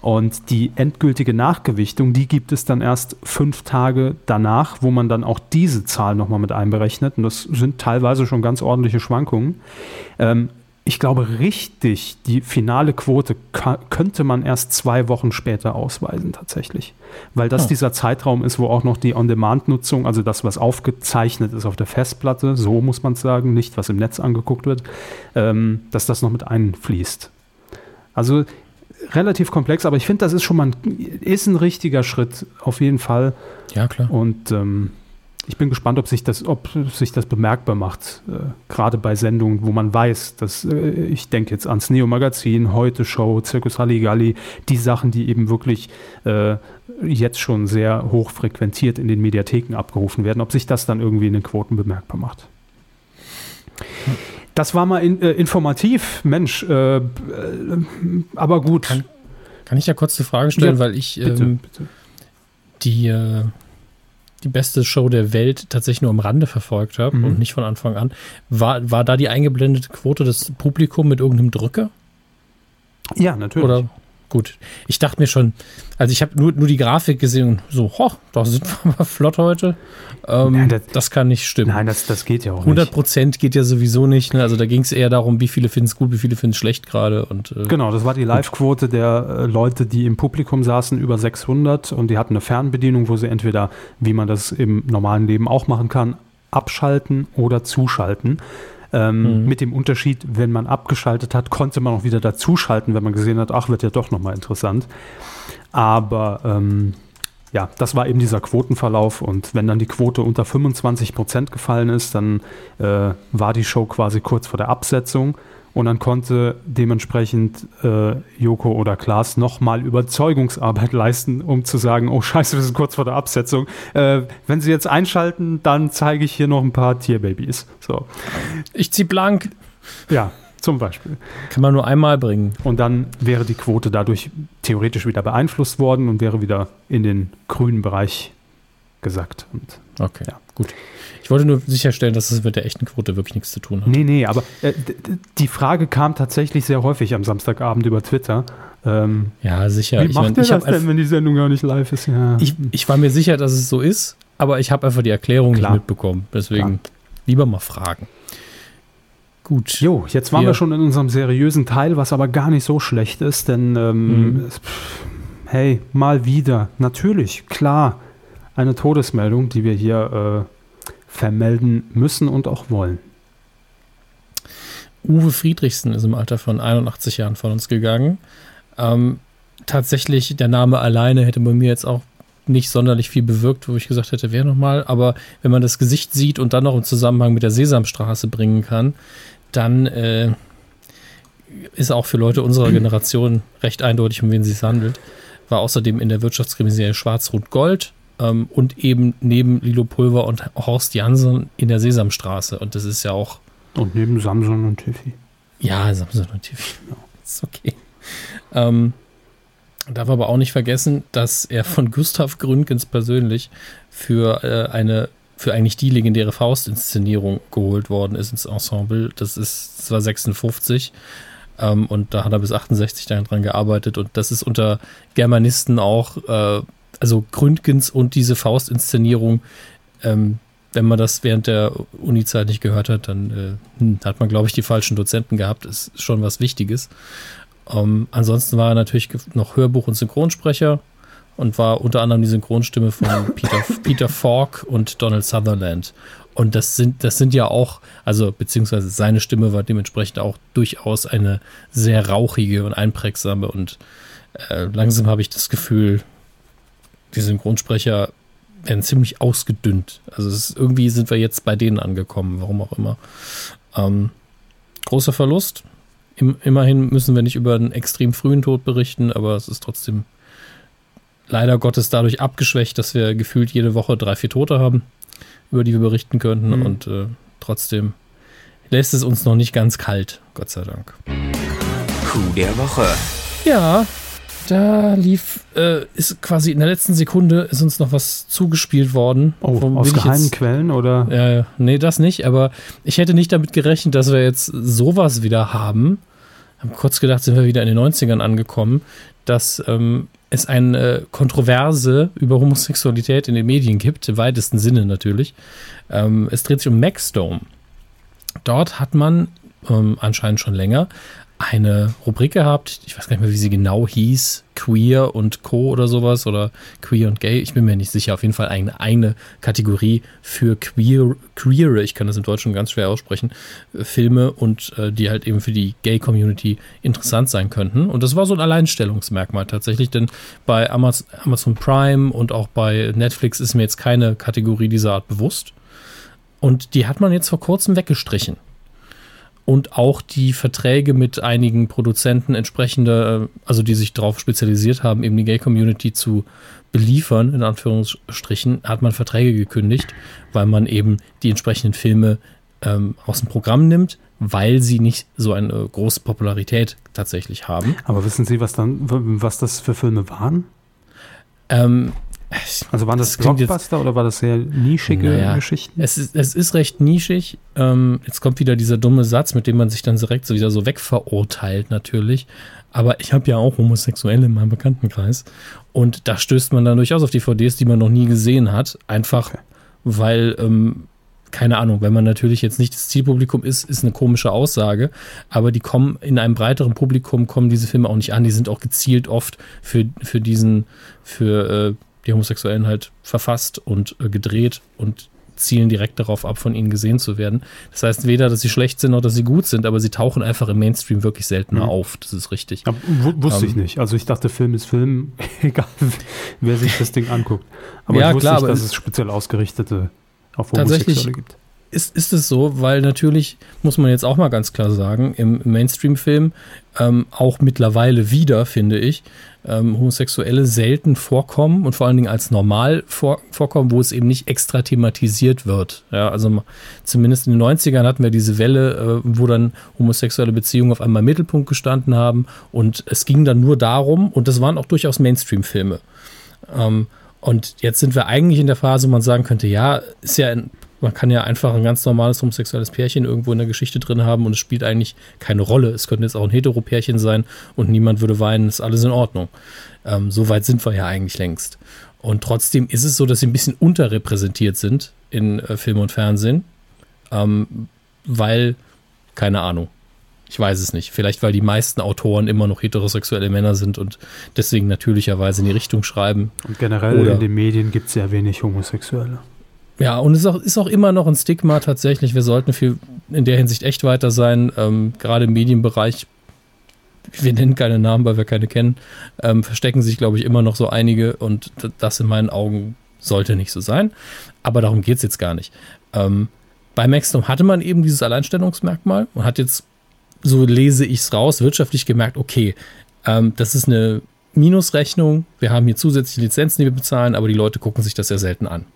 Und die endgültige Nachgewichtung, die gibt es dann erst fünf Tage danach, wo man dann auch diese Zahl nochmal mit einberechnet. Und das sind teilweise schon ganz ordentliche Schwankungen. Ähm, ich glaube, richtig die finale Quote könnte man erst zwei Wochen später ausweisen, tatsächlich. Weil das oh. dieser Zeitraum ist, wo auch noch die On-Demand-Nutzung, also das, was aufgezeichnet ist auf der Festplatte, so muss man sagen, nicht was im Netz angeguckt wird, ähm, dass das noch mit einfließt. Also relativ komplex, aber ich finde, das ist schon mal ein, ist ein richtiger Schritt, auf jeden Fall. Ja, klar. Und ähm, ich bin gespannt, ob sich das, ob sich das bemerkbar macht, äh, gerade bei Sendungen, wo man weiß, dass äh, ich denke jetzt ans Neo Magazin, Heute Show, Circus Halligalli, die Sachen, die eben wirklich äh, jetzt schon sehr hoch frequentiert in den Mediatheken abgerufen werden, ob sich das dann irgendwie in den Quoten bemerkbar macht. Das war mal in, äh, informativ, Mensch, äh, äh, aber gut. Kann, kann, ich da kurz eine Frage stellen, ja, weil ich ähm, bitte, bitte. die die beste Show der Welt tatsächlich nur am Rande verfolgt habe mhm. und nicht von Anfang an. War, war da die eingeblendete Quote des Publikums mit irgendeinem Drücker? Ja, natürlich. Oder gut. Ich dachte mir schon, also ich habe nur, nur die Grafik gesehen und so, hoch, da sind wir mal flott heute. Ähm, nein, das, das, kann nicht stimmen. Nein, das, das geht ja auch 100 Prozent geht ja sowieso nicht. Ne? Also da ging es eher darum, wie viele finden es gut, wie viele finden es schlecht gerade. äh, genau, das war die Live-Quote der äh, Leute, die im Publikum saßen, über 600 und die hatten eine Fernbedienung, wo sie entweder, wie man das im normalen Leben auch machen kann, abschalten oder zuschalten. Ähm, mhm. Mit dem Unterschied, wenn man abgeschaltet hat, konnte man auch wieder dazuschalten, wenn man gesehen hat, ach, wird ja doch nochmal interessant. Aber ähm, ja, das war eben dieser Quotenverlauf und wenn dann die Quote unter 25 Prozent gefallen ist, dann äh, war die Show quasi kurz vor der Absetzung und dann konnte dementsprechend äh, Joko oder Klaas nochmal Überzeugungsarbeit leisten, um zu sagen, oh scheiße, wir sind kurz vor der Absetzung. Äh, wenn Sie jetzt einschalten, dann zeige ich hier noch ein paar Tierbabys. So. Ich zieh blank. Ja, zum Beispiel. Kann man nur einmal bringen. Und dann wäre die Quote dadurch theoretisch wieder beeinflusst worden und wäre wieder in den grünen Bereich gesackt. Und, okay, ja. gut. Ich wollte nur sicherstellen, dass es mit der echten Quote wirklich nichts zu tun hat. Nee, nee, aber äh, die Frage kam tatsächlich sehr häufig am Samstagabend über Twitter. Ähm, ja, sicher. Wie ich macht mein, ihr das denn, wenn die Sendung gar nicht live ist? Ja. Ich, ich war mir sicher, dass es so ist, aber ich habe einfach die Erklärung Klar. nicht mitbekommen. Deswegen Klar. lieber mal fragen. Gut. Jo, jetzt waren wir, wir schon in unserem seriösen Teil, was aber gar nicht so schlecht ist, denn ähm, mhm. hey, mal wieder, natürlich, klar, eine Todesmeldung, die wir hier äh, vermelden müssen und auch wollen. Uwe Friedrichsen ist im Alter von 81 Jahren von uns gegangen. Ähm, tatsächlich, der Name alleine hätte bei mir jetzt auch nicht sonderlich viel bewirkt, wo ich gesagt hätte, wer nochmal. Aber wenn man das Gesicht sieht und dann noch im Zusammenhang mit der Sesamstraße bringen kann, dann äh, ist auch für Leute unserer Generation recht eindeutig, um wen es sich handelt war außerdem in der Wirtschaftskrimiserie Schwarz-Rot-Gold ähm, und eben neben Lilo Pulver und Horst Jansen in der Sesamstraße. Und das ist ja auch. Und neben Samson und Tiffy. Ja, Samson und Tiffy. Ja. Ist okay. Ähm, darf aber auch nicht vergessen, dass er von Gustav Gründgens persönlich für äh, eine für eigentlich die legendäre Faust-Inszenierung geholt worden ist ins Ensemble. Das ist zwar 56 ähm, und da hat er bis 68 daran gearbeitet und das ist unter Germanisten auch, äh, also Gründgens und diese Faust-Inszenierung, ähm, wenn man das während der Uni-Zeit nicht gehört hat, dann äh, hm, hat man, glaube ich, die falschen Dozenten gehabt. Ist schon was Wichtiges. Ähm, ansonsten war er natürlich noch Hörbuch- und Synchronsprecher und war unter anderem die Synchronstimme von Peter, Peter Falk und Donald Sutherland. Und das sind, das sind ja auch, also beziehungsweise seine Stimme war dementsprechend auch durchaus eine sehr rauchige und einprägsame. Und äh, langsam habe ich das Gefühl, die Synchronsprecher werden ziemlich ausgedünnt. Also ist, irgendwie sind wir jetzt bei denen angekommen, warum auch immer. Ähm, großer Verlust. Im, immerhin müssen wir nicht über einen extrem frühen Tod berichten, aber es ist trotzdem leider Gottes dadurch abgeschwächt, dass wir gefühlt jede Woche drei, vier Tote haben, über die wir berichten könnten. Mhm. Und äh, trotzdem lässt es uns noch nicht ganz kalt, Gott sei Dank. Coup der Woche. Ja, da lief, äh, ist quasi in der letzten Sekunde ist uns noch was zugespielt worden. Oh, aus geheimen jetzt, Quellen oder? Ja, nee, das nicht, aber ich hätte nicht damit gerechnet, dass wir jetzt sowas wieder haben. Haben kurz gedacht, sind wir wieder in den 90ern angekommen, dass ähm, es eine Kontroverse über Homosexualität in den Medien gibt, im weitesten Sinne natürlich. Ähm, es dreht sich um Maxdome. Dort hat man ähm, anscheinend schon länger eine Rubrik gehabt, ich weiß gar nicht mehr, wie sie genau hieß, Queer und Co. oder sowas oder Queer und Gay, ich bin mir nicht sicher, auf jeden Fall eine, eine Kategorie für Queer, Queere, ich kann das im Deutschen ganz schwer aussprechen, Filme und äh, die halt eben für die Gay-Community interessant sein könnten. Und das war so ein Alleinstellungsmerkmal tatsächlich, denn bei Amaz Amazon Prime und auch bei Netflix ist mir jetzt keine Kategorie dieser Art bewusst. Und die hat man jetzt vor kurzem weggestrichen und auch die Verträge mit einigen Produzenten entsprechende, äh, also die sich darauf spezialisiert haben, eben die Gay-Community zu beliefern, in Anführungsstrichen, hat man Verträge gekündigt, weil man eben die entsprechenden Filme ähm, aus dem Programm nimmt, weil sie nicht so eine große Popularität tatsächlich haben. Aber wissen Sie, was dann, was das für Filme waren? Ähm, also waren das, das Blockbuster oder war das sehr nischige naja, Geschichten? Es ist, es ist recht nischig. Ähm, jetzt kommt wieder dieser dumme Satz, mit dem man sich dann direkt so wieder so wegverurteilt natürlich. Aber ich habe ja auch Homosexuelle in meinem Bekanntenkreis. Und da stößt man dann durchaus auf DVDs, die man noch nie gesehen hat. Einfach okay. weil, ähm, keine Ahnung, wenn man natürlich jetzt nicht das Zielpublikum ist, ist eine komische Aussage. Aber die kommen in einem breiteren Publikum, kommen diese Filme auch nicht an. Die sind auch gezielt oft für, für diesen, für äh, die Homosexuellen halt verfasst und äh, gedreht und zielen direkt darauf ab, von ihnen gesehen zu werden. Das heißt weder, dass sie schlecht sind noch, dass sie gut sind, aber sie tauchen einfach im Mainstream wirklich seltener mhm. auf. Das ist richtig. Ja, wusste um, ich ähm, nicht. Also ich dachte, Film ist Film, egal wer sich das Ding anguckt. Aber ja, ich wusste klar, nicht, dass es speziell ausgerichtete auf Homosexuelle gibt. Ist, ist es so, weil natürlich, muss man jetzt auch mal ganz klar sagen, im Mainstream-Film ähm, auch mittlerweile wieder, finde ich, ähm, Homosexuelle selten vorkommen und vor allen Dingen als normal vor, vorkommen, wo es eben nicht extra thematisiert wird. Ja, also zumindest in den 90ern hatten wir diese Welle, äh, wo dann homosexuelle Beziehungen auf einmal im Mittelpunkt gestanden haben und es ging dann nur darum, und das waren auch durchaus Mainstream-Filme. Ähm, und jetzt sind wir eigentlich in der Phase, wo man sagen könnte, ja, ist ja ein man kann ja einfach ein ganz normales homosexuelles Pärchen irgendwo in der Geschichte drin haben und es spielt eigentlich keine Rolle. Es könnte jetzt auch ein Hetero-Pärchen sein und niemand würde weinen, ist alles in Ordnung. Ähm, so weit sind wir ja eigentlich längst. Und trotzdem ist es so, dass sie ein bisschen unterrepräsentiert sind in äh, Film und Fernsehen, ähm, weil, keine Ahnung, ich weiß es nicht. Vielleicht, weil die meisten Autoren immer noch heterosexuelle Männer sind und deswegen natürlicherweise in die Richtung schreiben. Und generell Oder in den Medien gibt es ja wenig Homosexuelle. Ja, und es ist auch, ist auch immer noch ein Stigma tatsächlich. Wir sollten viel in der Hinsicht echt weiter sein. Ähm, gerade im Medienbereich, wir nennen keine Namen, weil wir keine kennen, ähm, verstecken sich, glaube ich, immer noch so einige und das in meinen Augen sollte nicht so sein. Aber darum geht es jetzt gar nicht. Ähm, bei Maxdom hatte man eben dieses Alleinstellungsmerkmal und hat jetzt, so lese ich es raus, wirtschaftlich gemerkt, okay, ähm, das ist eine Minusrechnung, wir haben hier zusätzliche Lizenzen, die wir bezahlen, aber die Leute gucken sich das sehr selten an.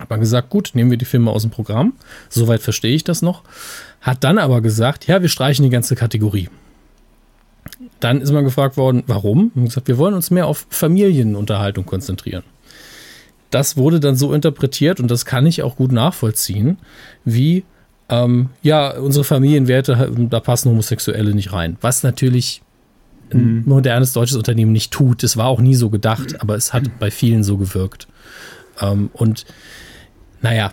Hat man gesagt, gut, nehmen wir die Filme aus dem Programm. Soweit verstehe ich das noch. Hat dann aber gesagt, ja, wir streichen die ganze Kategorie. Dann ist man gefragt worden, warum? Und gesagt, wir wollen uns mehr auf Familienunterhaltung konzentrieren. Das wurde dann so interpretiert und das kann ich auch gut nachvollziehen, wie ähm, ja, unsere Familienwerte, da passen Homosexuelle nicht rein. Was natürlich ein mhm. modernes deutsches Unternehmen nicht tut. Es war auch nie so gedacht, aber es hat bei vielen so gewirkt. Ähm, und naja,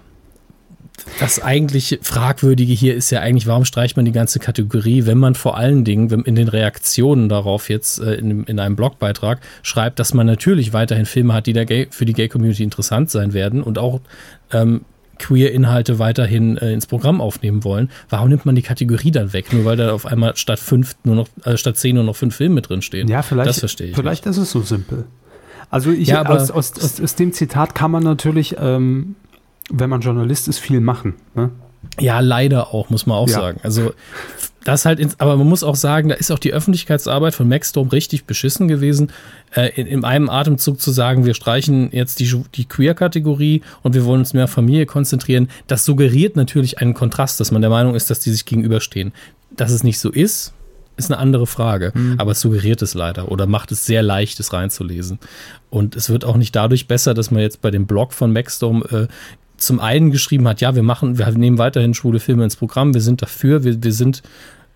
das eigentlich Fragwürdige hier ist ja eigentlich, warum streicht man die ganze Kategorie, wenn man vor allen Dingen in den Reaktionen darauf jetzt äh, in, in, einem Blogbeitrag schreibt, dass man natürlich weiterhin Filme hat, die der Gay, für die Gay-Community interessant sein werden und auch ähm, Queer-Inhalte weiterhin äh, ins Programm aufnehmen wollen. Warum nimmt man die Kategorie dann weg? Nur weil da auf einmal statt fünf nur noch, äh, statt zehn nur noch fünf Filme drin stehen. Ja, vielleicht, das verstehe ich vielleicht nicht. ist es so simpel. Also ich, ja, aus, aus, aus, aus, dem Zitat kann man natürlich ähm, wenn man Journalist ist, viel machen. Ne? Ja, leider auch, muss man auch ja. sagen. Also das halt, ins, aber man muss auch sagen, da ist auch die Öffentlichkeitsarbeit von Maxstorm richtig beschissen gewesen, äh, in, in, einem Atemzug zu sagen, wir streichen jetzt die, die Queer-Kategorie und wir wollen uns mehr auf Familie konzentrieren. Das suggeriert natürlich einen Kontrast, dass man der Meinung ist, dass die sich gegenüberstehen. Dass es nicht so ist, ist eine andere Frage, mhm. aber es suggeriert es leider oder macht es sehr leicht, es reinzulesen. Und es wird auch nicht dadurch besser, dass man jetzt bei dem Blog von Maxstorm äh, zum einen geschrieben hat, ja, wir machen, wir nehmen weiterhin schwule Filme ins Programm, wir sind dafür, wir, wir sind,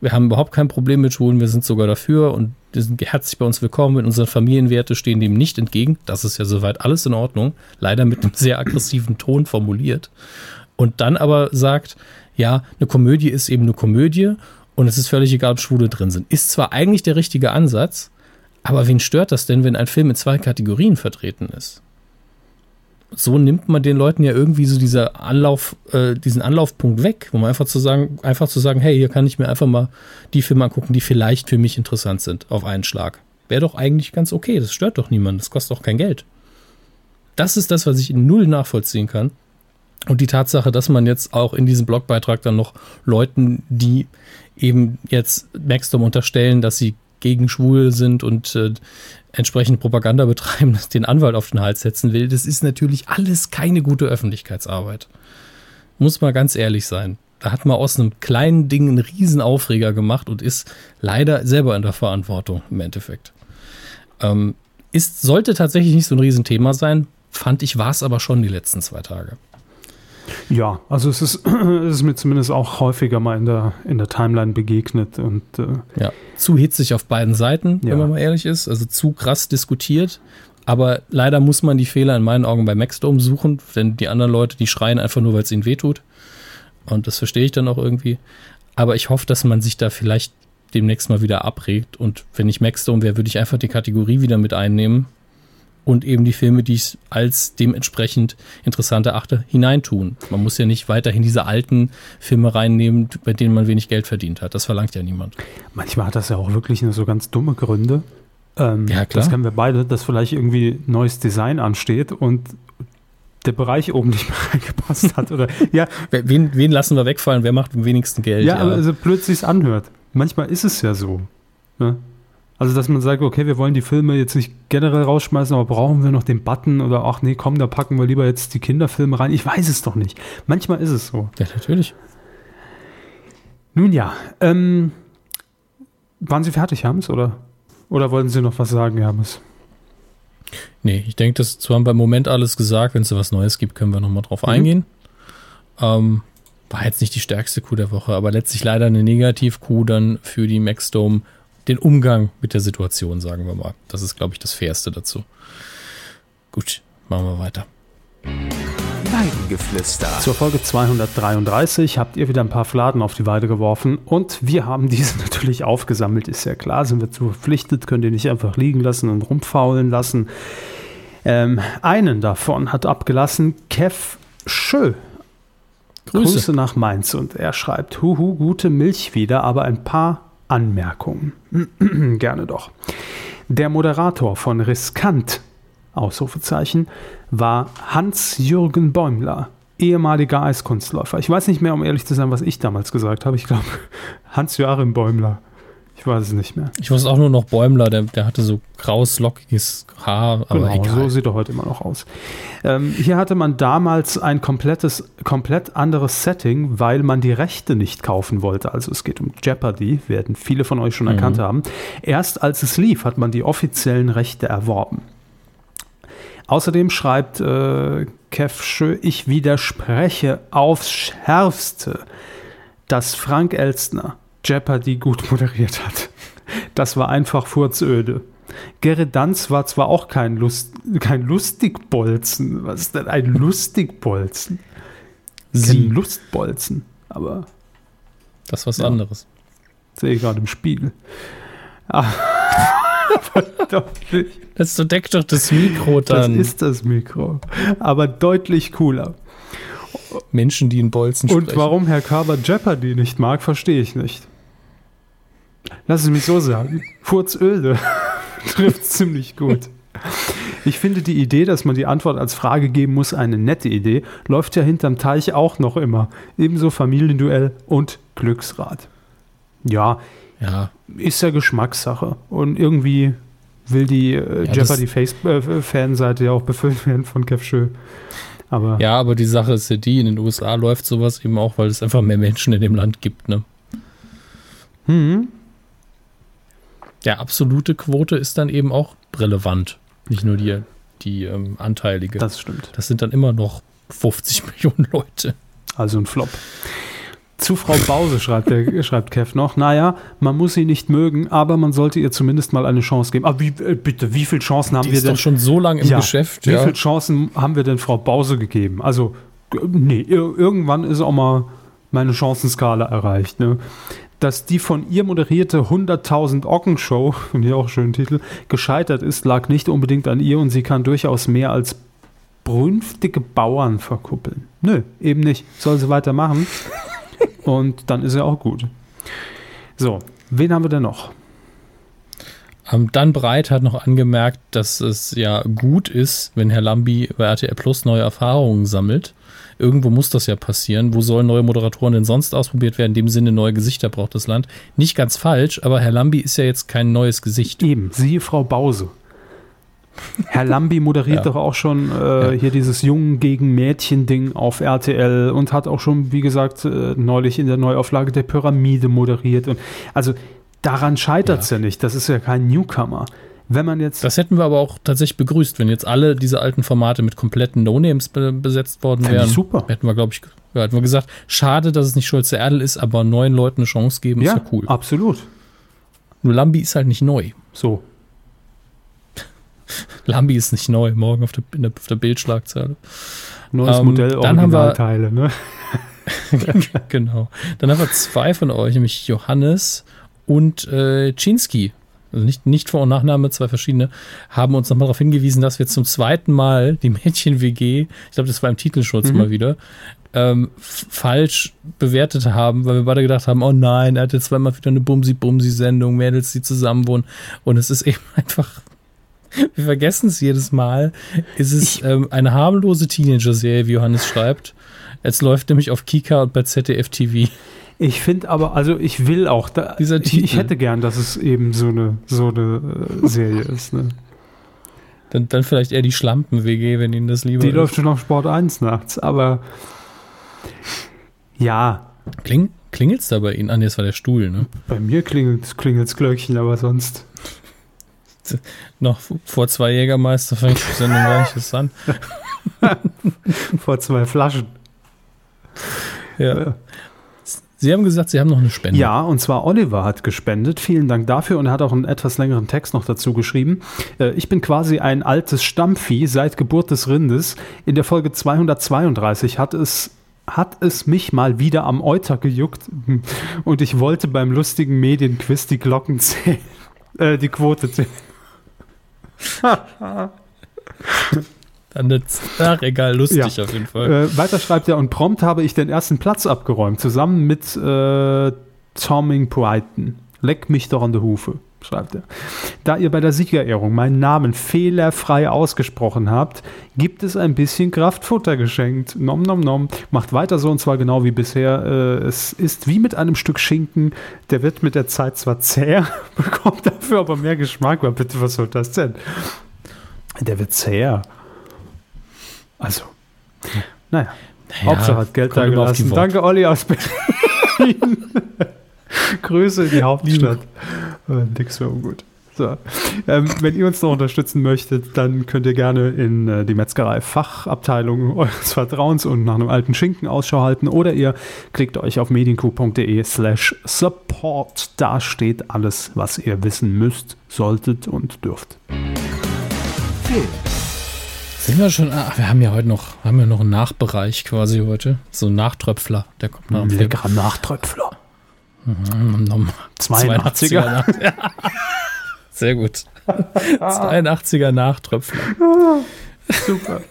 wir haben überhaupt kein Problem mit Schwulen, wir sind sogar dafür und wir sind herzlich bei uns willkommen, mit unseren Familienwerte stehen dem nicht entgegen. Das ist ja soweit alles in Ordnung, leider mit einem sehr aggressiven Ton formuliert. Und dann aber sagt, ja, eine Komödie ist eben eine Komödie und es ist völlig egal, ob Schwule drin sind. Ist zwar eigentlich der richtige Ansatz, aber wen stört das denn, wenn ein Film in zwei Kategorien vertreten ist? So nimmt man den Leuten ja irgendwie so dieser Anlauf, äh, diesen Anlaufpunkt weg, man einfach zu sagen, einfach zu sagen, hey, hier kann ich mir einfach mal die Filme angucken, die vielleicht für mich interessant sind, auf einen Schlag. Wäre doch eigentlich ganz okay, das stört doch niemanden, das kostet doch kein Geld. Das ist das, was ich in null nachvollziehen kann. Und die Tatsache, dass man jetzt auch in diesem Blogbeitrag dann noch Leuten, die eben jetzt Maxdom unterstellen, dass sie gegen schwul sind und äh, entsprechend Propaganda betreiben, den Anwalt auf den Hals setzen will, das ist natürlich alles keine gute Öffentlichkeitsarbeit. Muss man ganz ehrlich sein. Da hat man aus einem kleinen Ding einen riesen Aufreger gemacht und ist leider selber in der Verantwortung im Endeffekt. Ähm, ist, sollte tatsächlich nicht so ein Riesenthema sein, fand ich, war es aber schon die letzten zwei Tage. Ja, also es ist, es ist mir zumindest auch häufiger mal in der, in der Timeline begegnet. Und, äh, ja, zu hitzig auf beiden Seiten, ja. wenn man mal ehrlich ist. Also zu krass diskutiert. Aber leider muss man die Fehler in meinen Augen bei Maxdome suchen, denn die anderen Leute, die schreien einfach nur, weil es ihnen wehtut. Und das verstehe ich dann auch irgendwie. Aber ich hoffe, dass man sich da vielleicht demnächst mal wieder abregt. Und wenn ich Maxdome wäre, würde ich einfach die Kategorie wieder mit einnehmen und eben die Filme, die ich als dementsprechend interessant erachte, hineintun. Man muss ja nicht weiterhin diese alten Filme reinnehmen, bei denen man wenig Geld verdient hat. Das verlangt ja niemand. Manchmal hat das ja auch wirklich nur so ganz dumme Gründe. Ähm, ja, klar. Das kennen wir beide, dass vielleicht irgendwie neues Design ansteht und der Bereich oben nicht mehr reingepasst hat. Oder, ja. wen, wen lassen wir wegfallen? Wer macht am wenigsten Geld? Ja, ja. also plötzlich es anhört. Manchmal ist es ja so. Ne? Also, dass man sagt, okay, wir wollen die Filme jetzt nicht generell rausschmeißen, aber brauchen wir noch den Button oder ach nee, komm, da packen wir lieber jetzt die Kinderfilme rein. Ich weiß es doch nicht. Manchmal ist es so. Ja, natürlich. Nun ja, ähm, waren Sie fertig, Hermes, oder? Oder wollten Sie noch was sagen, Hermes? Nee, ich denke, das haben wir im Moment alles gesagt. Wenn es was Neues gibt, können wir nochmal drauf mhm. eingehen. Ähm, war jetzt nicht die stärkste Coup der Woche, aber letztlich leider eine Negativ-Coup dann für die Maxdome den Umgang mit der Situation, sagen wir mal. Das ist, glaube ich, das Fairste dazu. Gut, machen wir weiter. Weidengeflüster. Zur Folge 233 habt ihr wieder ein paar Fladen auf die Weide geworfen und wir haben diese natürlich aufgesammelt, ist ja klar, sind wir zu verpflichtet, könnt ihr nicht einfach liegen lassen und rumfaulen lassen. Ähm, einen davon hat abgelassen Kev Schö. Grüße. Grüße nach Mainz und er schreibt, huhu, gute Milch wieder, aber ein paar Anmerkungen. Gerne doch. Der Moderator von Riskant, Ausrufezeichen, war Hans-Jürgen Bäumler, ehemaliger Eiskunstläufer. Ich weiß nicht mehr, um ehrlich zu sein, was ich damals gesagt habe. Ich glaube, Hans-Joachim Bäumler. Ich weiß es nicht mehr. Ich wusste auch nur noch Bäumler, der, der hatte so graues, lockiges Haar, aber genau, egal. so sieht er heute immer noch aus. Ähm, hier hatte man damals ein komplettes, komplett anderes Setting, weil man die Rechte nicht kaufen wollte. Also es geht um Jeopardy, werden viele von euch schon mhm. erkannt haben. Erst als es lief, hat man die offiziellen Rechte erworben. Außerdem schreibt äh, Kev Schö, ich widerspreche aufs Schärfste, dass Frank Elstner Jeopardy gut moderiert hat. Das war einfach furzöde. Gerrit Danz war zwar auch kein, Lust, kein Lustigbolzen. Was ist denn ein Lustigbolzen? Sie. Kein Lustbolzen, aber. Das ist was ja. anderes. Sehe ich gerade im Spiegel. das deckt doch das Mikro dann. Das ist das Mikro. Aber deutlich cooler. Menschen, die in Bolzen Und sprechen. warum Herr Carver Jeopardy nicht mag, verstehe ich nicht. Lass es mich so sagen. Furzöde trifft ziemlich gut. Ich finde die Idee, dass man die Antwort als Frage geben muss, eine nette Idee. Läuft ja hinterm Teich auch noch immer. Ebenso Familienduell und Glücksrad. Ja, ja. ist ja Geschmackssache. Und irgendwie will die äh, ja, Jeopardy-Fanseite äh, ja auch befüllt werden von Kev Schö. Aber ja, aber die Sache ist ja die, in den USA läuft sowas eben auch, weil es einfach mehr Menschen in dem Land gibt, ne? Mhm. Ja, absolute Quote ist dann eben auch relevant. Nicht nur die, die ähm, anteilige. Das stimmt. Das sind dann immer noch 50 Millionen Leute. Also ein Flop. Zu Frau Bause schreibt, der, schreibt Kev noch, naja, man muss sie nicht mögen, aber man sollte ihr zumindest mal eine Chance geben. Aber wie, äh, bitte, wie viele Chancen haben Die wir ist denn? doch schon so lange im ja, Geschäft. Wie ja. viele Chancen haben wir denn Frau Bause gegeben? Also, nee, irgendwann ist auch mal meine Chancenskala erreicht. Ne? Dass die von ihr moderierte 100.000 Ocken-Show, finde ich auch einen schönen Titel, gescheitert ist, lag nicht unbedingt an ihr und sie kann durchaus mehr als brünftige Bauern verkuppeln. Nö, eben nicht. Soll sie weitermachen. und dann ist er auch gut. So, wen haben wir denn noch? Ähm, Dan Breit hat noch angemerkt, dass es ja gut ist, wenn Herr Lambi bei RTL Plus neue Erfahrungen sammelt. Irgendwo muss das ja passieren. Wo sollen neue Moderatoren denn sonst ausprobiert werden? In dem Sinne, neue Gesichter braucht das Land. Nicht ganz falsch, aber Herr Lambi ist ja jetzt kein neues Gesicht. Eben, siehe Frau Bause. Herr Lambi moderiert ja. doch auch schon äh, ja. hier dieses Jungen gegen Mädchen-Ding auf RTL und hat auch schon, wie gesagt, äh, neulich in der Neuauflage der Pyramide moderiert. Und also daran scheitert es ja. ja nicht. Das ist ja kein Newcomer. Wenn man jetzt. Das hätten wir aber auch tatsächlich begrüßt, wenn jetzt alle diese alten Formate mit kompletten No-Names be besetzt worden wären. Super. Hätten wir, glaube ich, ja, hätten wir gesagt, schade, dass es nicht Schulze Erdel ist, aber neuen Leuten eine Chance geben, ja, ist ja cool. Absolut. Nur Lambi ist halt nicht neu. So. Lambi ist nicht neu, morgen auf der, der, der Bildschlagzeile. Neues ähm, Modell, dann haben wir Teile, ne? genau. Dann haben wir zwei von euch, nämlich Johannes und äh, Chinsky. Also nicht, nicht Vor- und Nachname, zwei verschiedene, haben uns nochmal darauf hingewiesen, dass wir zum zweiten Mal die Mädchen-WG, ich glaube, das war im Titelschutz mhm. mal wieder, ähm, falsch bewertet haben, weil wir beide gedacht haben, oh nein, er hat jetzt zweimal wieder eine Bumsi-Bumsi-Sendung, Mädels, die zusammen wohnen. Und es ist eben einfach wir vergessen es jedes Mal. Ist es ähm, eine harmlose Teenager-Serie, wie Johannes schreibt. Es läuft nämlich auf Kika und bei ZDF TV. Ich finde aber, also ich will auch, da, ich, ich, hätte gern, dass es eben so eine, so eine äh, Serie ist. Ne? Dann, dann vielleicht eher die Schlampen-WG, wenn Ihnen das lieber Die ist. läuft schon auf Sport 1 nachts, aber ja. Kling, Klingelt es da bei Ihnen? Ah, nee, das war der Stuhl, ne? Bei mir klingelt das Glöckchen, aber sonst noch vor zwei Jägermeister fängt die Sendung nicht an. vor zwei Flaschen. Ja. Sie haben gesagt, Sie haben noch eine Spende. Ja, und zwar Oliver hat gespendet. Vielen Dank dafür und er hat auch einen etwas längeren Text noch dazu geschrieben. Äh, ich bin quasi ein altes Stammvieh seit Geburt des Rindes. In der Folge 232 hat es hat es mich mal wieder am Euter gejuckt und ich wollte beim lustigen Medienquiz die Glocken zählen, äh, die Quote zählen. Dann jetzt, ach egal, lustig ja. auf jeden Fall. Äh, weiter schreibt er, und prompt habe ich den ersten Platz abgeräumt, zusammen mit äh, Toming Brighton. Leck mich doch an der Hufe. schreibt er. Da ihr bei der Siegerehrung meinen Namen fehlerfrei ausgesprochen habt, gibt es ein bisschen Kraftfutter geschenkt. Nom nom nom. Macht weiter so und zwar genau wie bisher. Äh, es ist wie mit einem Stück Schinken. Der wird mit der Zeit zwar zäh, bekommt dafür aber mehr Geschmack. Aber bitte, was soll das denn? Der wird zäher. Also, naja. naja Hauptsache hat Geld da gelassen. Danke, Olli aus Berlin. Grüße in die Hauptstadt. Nix so gut. So. Ähm, wenn ihr uns noch unterstützen möchtet, dann könnt ihr gerne in äh, die Metzgerei-Fachabteilung eures Vertrauens und nach einem alten Schinken Ausschau halten oder ihr klickt euch auf medienku.de slash support. Da steht alles, was ihr wissen müsst, solltet und dürft. Sind wir schon, ach, wir haben ja heute noch, haben ja noch einen Nachbereich quasi heute. So ein Nachtröpfler, der kommt nach dem Leckerer Nachtröpfler. 82er. Sehr gut. 82er Nachtröpfler. Super.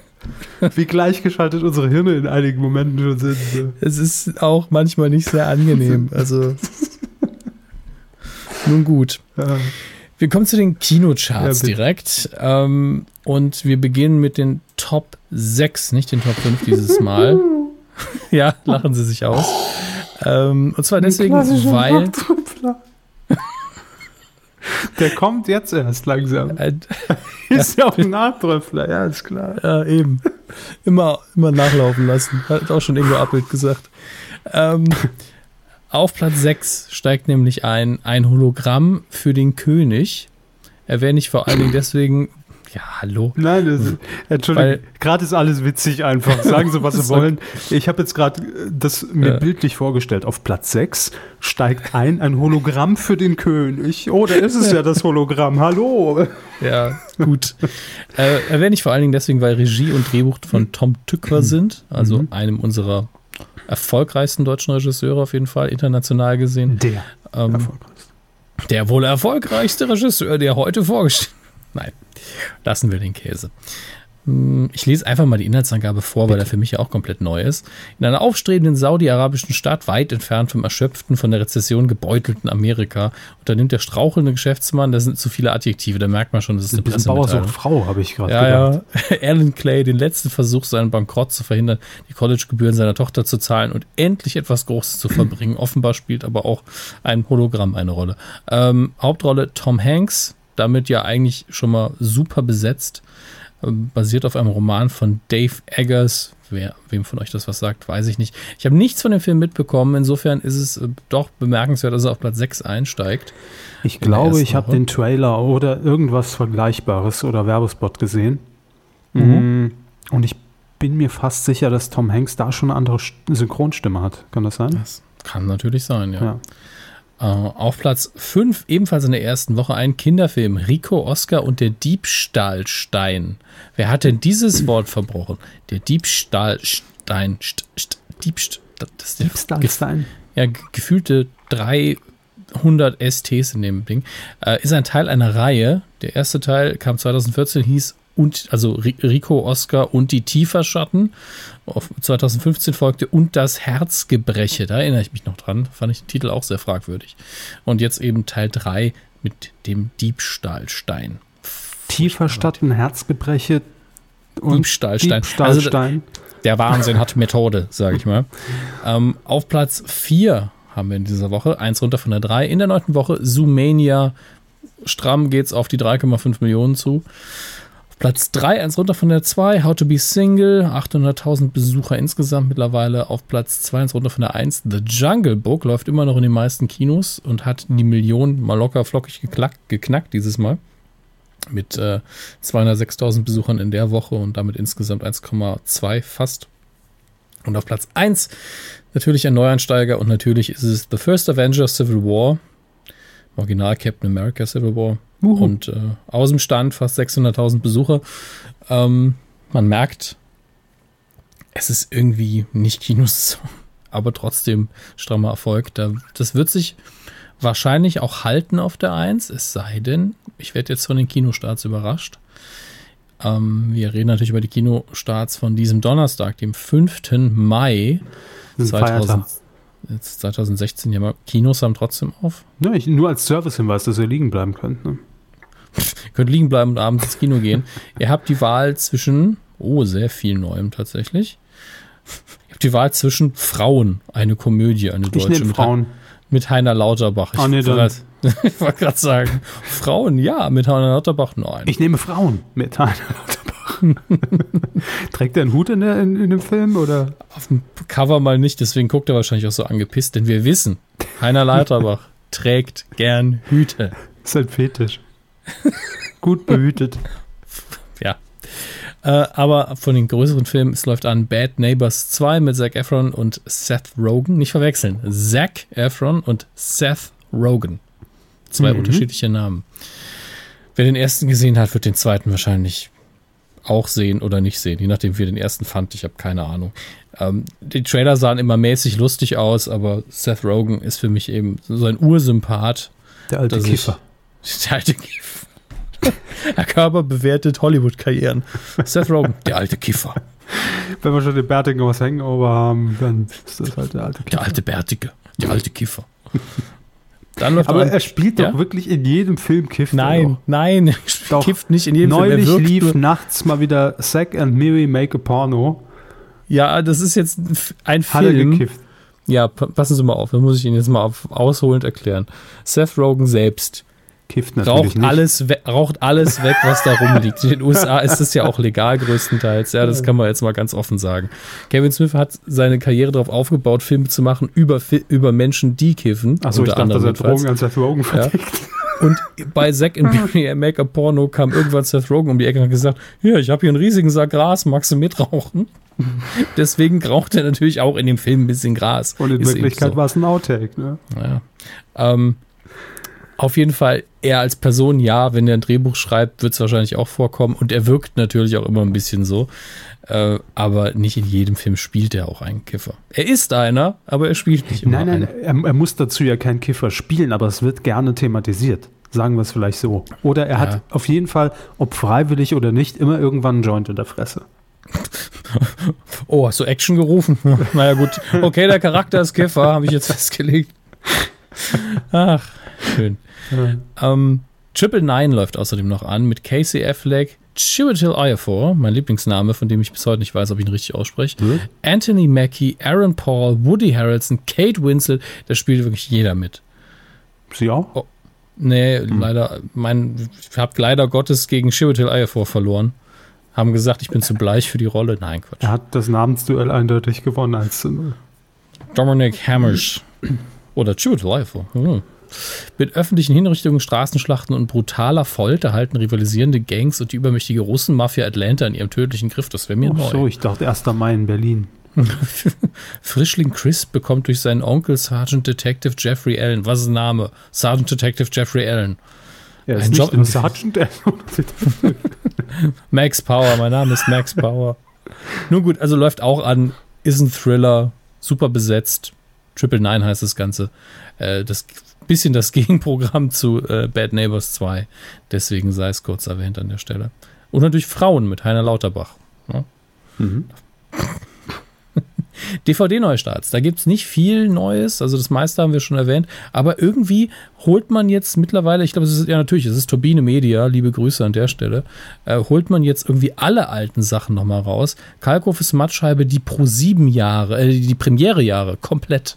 Wie gleichgeschaltet unsere Hirne in einigen Momenten schon sind. Es ist auch manchmal nicht sehr angenehm. Also. Nun gut. Wir kommen zu den Kinocharts ja, direkt. Ähm, und wir beginnen mit den Top 6, nicht den Top 5 dieses Mal. ja, lachen Sie sich aus. Ähm, und zwar deswegen, weil. Der kommt jetzt erst langsam. ist ja auch ein Nachtröpfler, ja, ist klar. Ja, eben. Immer, immer nachlaufen lassen. Hat auch schon Ingo Appelt gesagt. Ähm, auf Platz 6 steigt nämlich ein, ein Hologramm für den König. Erwähne ich vor allen Dingen deswegen, ja, hallo. Nein, das, Entschuldigung, gerade ist alles witzig einfach. Sagen Sie, was Sie wollen. Ich habe jetzt gerade das mir ja. bildlich vorgestellt. Auf Platz 6 steigt ein ein Hologramm für den König. Oh, da ist es ja das Hologramm. Hallo. Ja, gut. äh, erwähne ich vor allen Dingen deswegen, weil Regie und Drehbuch von Tom Tücker sind, also mhm. einem unserer erfolgreichsten deutschen Regisseure auf jeden Fall, international gesehen. Der ähm, erfolgreichste. Der wohl erfolgreichste Regisseur, der heute vorgestellt Nein, lassen wir den Käse. Hm, ich lese einfach mal die Inhaltsangabe vor, weil er für mich ja auch komplett neu ist. In einer aufstrebenden saudi-arabischen Stadt, weit entfernt vom erschöpften, von der Rezession gebeutelten Amerika, unternimmt der strauchelnde Geschäftsmann, da sind zu viele Adjektive, da merkt man schon, das ist eine Pressemitteilung. Frau, habe ich gerade ja, gedacht. Ja, Alan Clay, den letzten Versuch, seinen Bankrott zu verhindern, die Collegegebühren seiner Tochter zu zahlen und endlich etwas Großes zu verbringen. Offenbar spielt aber auch ein Hologramm eine Rolle. Ähm, Hauptrolle Tom Hanks, damit ja eigentlich schon mal super besetzt. Basiert auf einem Roman von Dave Eggers. Wer, wem von euch das was sagt, weiß ich nicht. Ich habe nichts von dem Film mitbekommen. Insofern ist es äh, doch bemerkenswert, dass er auf Platz 6 einsteigt. Ich glaube, ich habe den Trailer oder irgendwas Vergleichbares oder Werbespot gesehen. Mhm. Mm, und ich bin mir fast sicher, dass Tom Hanks da schon eine andere Synchronstimme hat. Kann das sein? Das kann natürlich sein, ja. ja. Äh, auf Platz 5, ebenfalls in der ersten Woche, ein Kinderfilm. Rico Oscar und der Diebstahlstein. Wer hat denn dieses Wort verbrochen? Der Diebstahlstein. St, st, Diebst, das Diebstahlstein. Ja, gefühlte 300 STs in dem Ding. Äh, ist ein Teil einer Reihe. Der erste Teil kam 2014, hieß und also Rico Oscar und die Tieferschatten. Auf 2015 folgte und das Herzgebreche. Da erinnere ich mich noch dran. Fand ich den Titel auch sehr fragwürdig. Und jetzt eben Teil 3 mit dem Diebstahlstein. Tieferschatten, Herzgebreche und Diebstahlstein. Diebstahlstein. Also, der Wahnsinn hat Methode, sage ich mal. Ähm, auf Platz 4 haben wir in dieser Woche, eins runter von der 3. In der neunten Woche Zoomania. Stramm geht es auf die 3,5 Millionen zu. Platz 3, eins runter von der 2, How to be Single, 800.000 Besucher insgesamt mittlerweile. Auf Platz 2, eins runter von der 1, The Jungle Book, läuft immer noch in den meisten Kinos und hat die Million mal locker flockig geknackt, geknackt dieses Mal. Mit äh, 206.000 Besuchern in der Woche und damit insgesamt 1,2 fast. Und auf Platz 1 natürlich ein Neuansteiger und natürlich ist es The First Avenger Civil War. Original Captain America Civil War. Uhu. Und äh, aus dem Stand fast 600.000 Besucher. Ähm, man merkt, es ist irgendwie nicht Kinos, aber trotzdem strammer Erfolg. Da, das wird sich wahrscheinlich auch halten auf der 1, es sei denn, ich werde jetzt von den Kinostarts überrascht. Ähm, wir reden natürlich über die Kinostarts von diesem Donnerstag, dem 5. Mai 2000, jetzt 2016 ja Kinos haben trotzdem auf. Ja, ich, nur als Servicehinweis, dass ihr liegen bleiben könnt. Ne? Könnt liegen bleiben und abends ins Kino gehen. ihr habt die Wahl zwischen, oh, sehr viel Neuem tatsächlich. Ihr habt die Wahl zwischen Frauen, eine Komödie, eine deutsche. Ich nehme Frauen. Mit Heiner Lauterbach. Ich, ah, nee, dann. ich wollte gerade sagen, Frauen, ja, mit Heiner Lauterbach, nein. Ich nehme Frauen mit Heiner Lauterbach. Trägt er einen Hut in, der, in, in, dem Film oder? Auf dem Cover mal nicht, deswegen guckt er wahrscheinlich auch so angepisst, denn wir wissen, Heiner Lauterbach trägt gern Hüte. Das ist ein Fetisch. Gut behütet. ja. Äh, aber von den größeren Filmen, es läuft an Bad Neighbors 2 mit Zac Efron und Seth Rogen. Nicht verwechseln. Zac Efron und Seth Rogen. Zwei mhm. unterschiedliche Namen. Wer den ersten gesehen hat, wird den zweiten wahrscheinlich auch sehen oder nicht sehen, je nachdem, wie den ersten fand. Ich habe keine Ahnung. Ähm, die Trailer sahen immer mäßig lustig aus, aber Seth Rogen ist für mich eben so ein Ursympath. Der alte Kiffer. Ich, der alte Kiffer. Herr Körper bewertet Hollywood-Karrieren. Seth Rogen, der alte Kiffer. Wenn wir schon den Bärtigen was Hangover haben, dann ist das halt der alte Kiffer. Der alte Bärtige, der alte Kiffer. Aber er spielt ja? doch wirklich in jedem Film Kifft. Nein, nein, er doch, kifft nicht in jedem neulich Film. Neulich lief nachts mal wieder Zack and Miri Make a Porno. Ja, das ist jetzt ein Hat Film. gekifft. Ja, passen Sie mal auf, das muss ich Ihnen jetzt mal auf, ausholend erklären. Seth Rogen selbst Kifft natürlich raucht nicht. Alles raucht alles weg, was da rumliegt. In den USA ist es ja auch legal größtenteils. Ja, das kann man jetzt mal ganz offen sagen. Kevin Smith hat seine Karriere darauf aufgebaut, Filme zu machen über, über Menschen, die kiffen. Achso, ich dachte, dass er Drogen Seth Rogen verdeckt. Ja. Und bei Zack in Barry Make-up Porno kam irgendwann Seth Rogen um die Ecke und hat gesagt, ja, ich habe hier einen riesigen Sack Gras, magst du mitrauchen? Deswegen raucht er natürlich auch in dem Film ein bisschen Gras. Und in Wirklichkeit so. war es ein Outtake, ne? Ja. Ähm, auf jeden Fall, er als Person, ja, wenn er ein Drehbuch schreibt, wird es wahrscheinlich auch vorkommen. Und er wirkt natürlich auch immer ein bisschen so. Äh, aber nicht in jedem Film spielt er auch einen Kiffer. Er ist einer, aber er spielt nicht immer Nein, nein, er, er, muss dazu ja keinen Kiffer spielen, aber es wird gerne thematisiert. Sagen wir es vielleicht so. Oder er ja. hat auf jeden Fall, ob freiwillig oder nicht, immer irgendwann einen Joint in der Fresse. Oh, hast du Action gerufen? naja, gut. Okay, der Charakter ist Kiffer, habe ich jetzt festgelegt. Ach, schön. Ähm, Triple Nine läuft außerdem noch an mit Casey Affleck, Chiwetel Ejiofor, mein Lieblingsname, von dem ich bis heute nicht weiß, ob ich ihn richtig ausspreche, hm? Anthony Mackie, Aaron Paul, Woody Harrelson, Kate Winslet, da spielt wirklich jeder mit. Sie auch? Oh, nee, hm. leider, mein, ich habe leider Gottes gegen Chiwetel Ejiofor verloren. Haben gesagt, ich bin zu bleich für die Rolle. Nein, Quatsch. Er hat das Namensduell eindeutig gewonnen, 1 zu 0. Dominic Hammers. Oder Chiwetel Ejiofor. Hm. Mit öffentlichen Hinrichtungen, Straßenschlachten und brutaler Folter halten rivalisierende Gangs und die übermächtige Russenmafia Atlanta in ihrem tödlichen Griff. Das wäre mir oh, neu. so, ich dachte 1. Mai in Berlin. Frischling Chris bekommt durch seinen Onkel Sergeant Detective Jeffrey Allen, was ist der Name? Sergeant Detective Jeffrey Allen. Ja, Ein Job im Sergeant Allen. Max Power, mein Name ist Max Power. Nun gut, also läuft auch an, ist ein Thriller, super besetzt. Triple Nine heißt das Ganze. Äh, das bisschen das Gegenprogramm zu äh, Bad Neighbors 2. Deswegen sei es kurz erwähnt an der Stelle. Und natürlich Frauen mit Heiner Lauterbach. Ja? Ne? Mhm. DVD-Neustarts. Da gibt es nicht viel Neues, also das meiste haben wir schon erwähnt, aber irgendwie holt man jetzt mittlerweile, ich glaube, es ist ja natürlich, es ist Turbine Media, liebe Grüße an der Stelle, äh, holt man jetzt irgendwie alle alten Sachen nochmal raus. Kalkofes Mattscheibe, die pro sieben Jahre, äh, die Premiere-Jahre komplett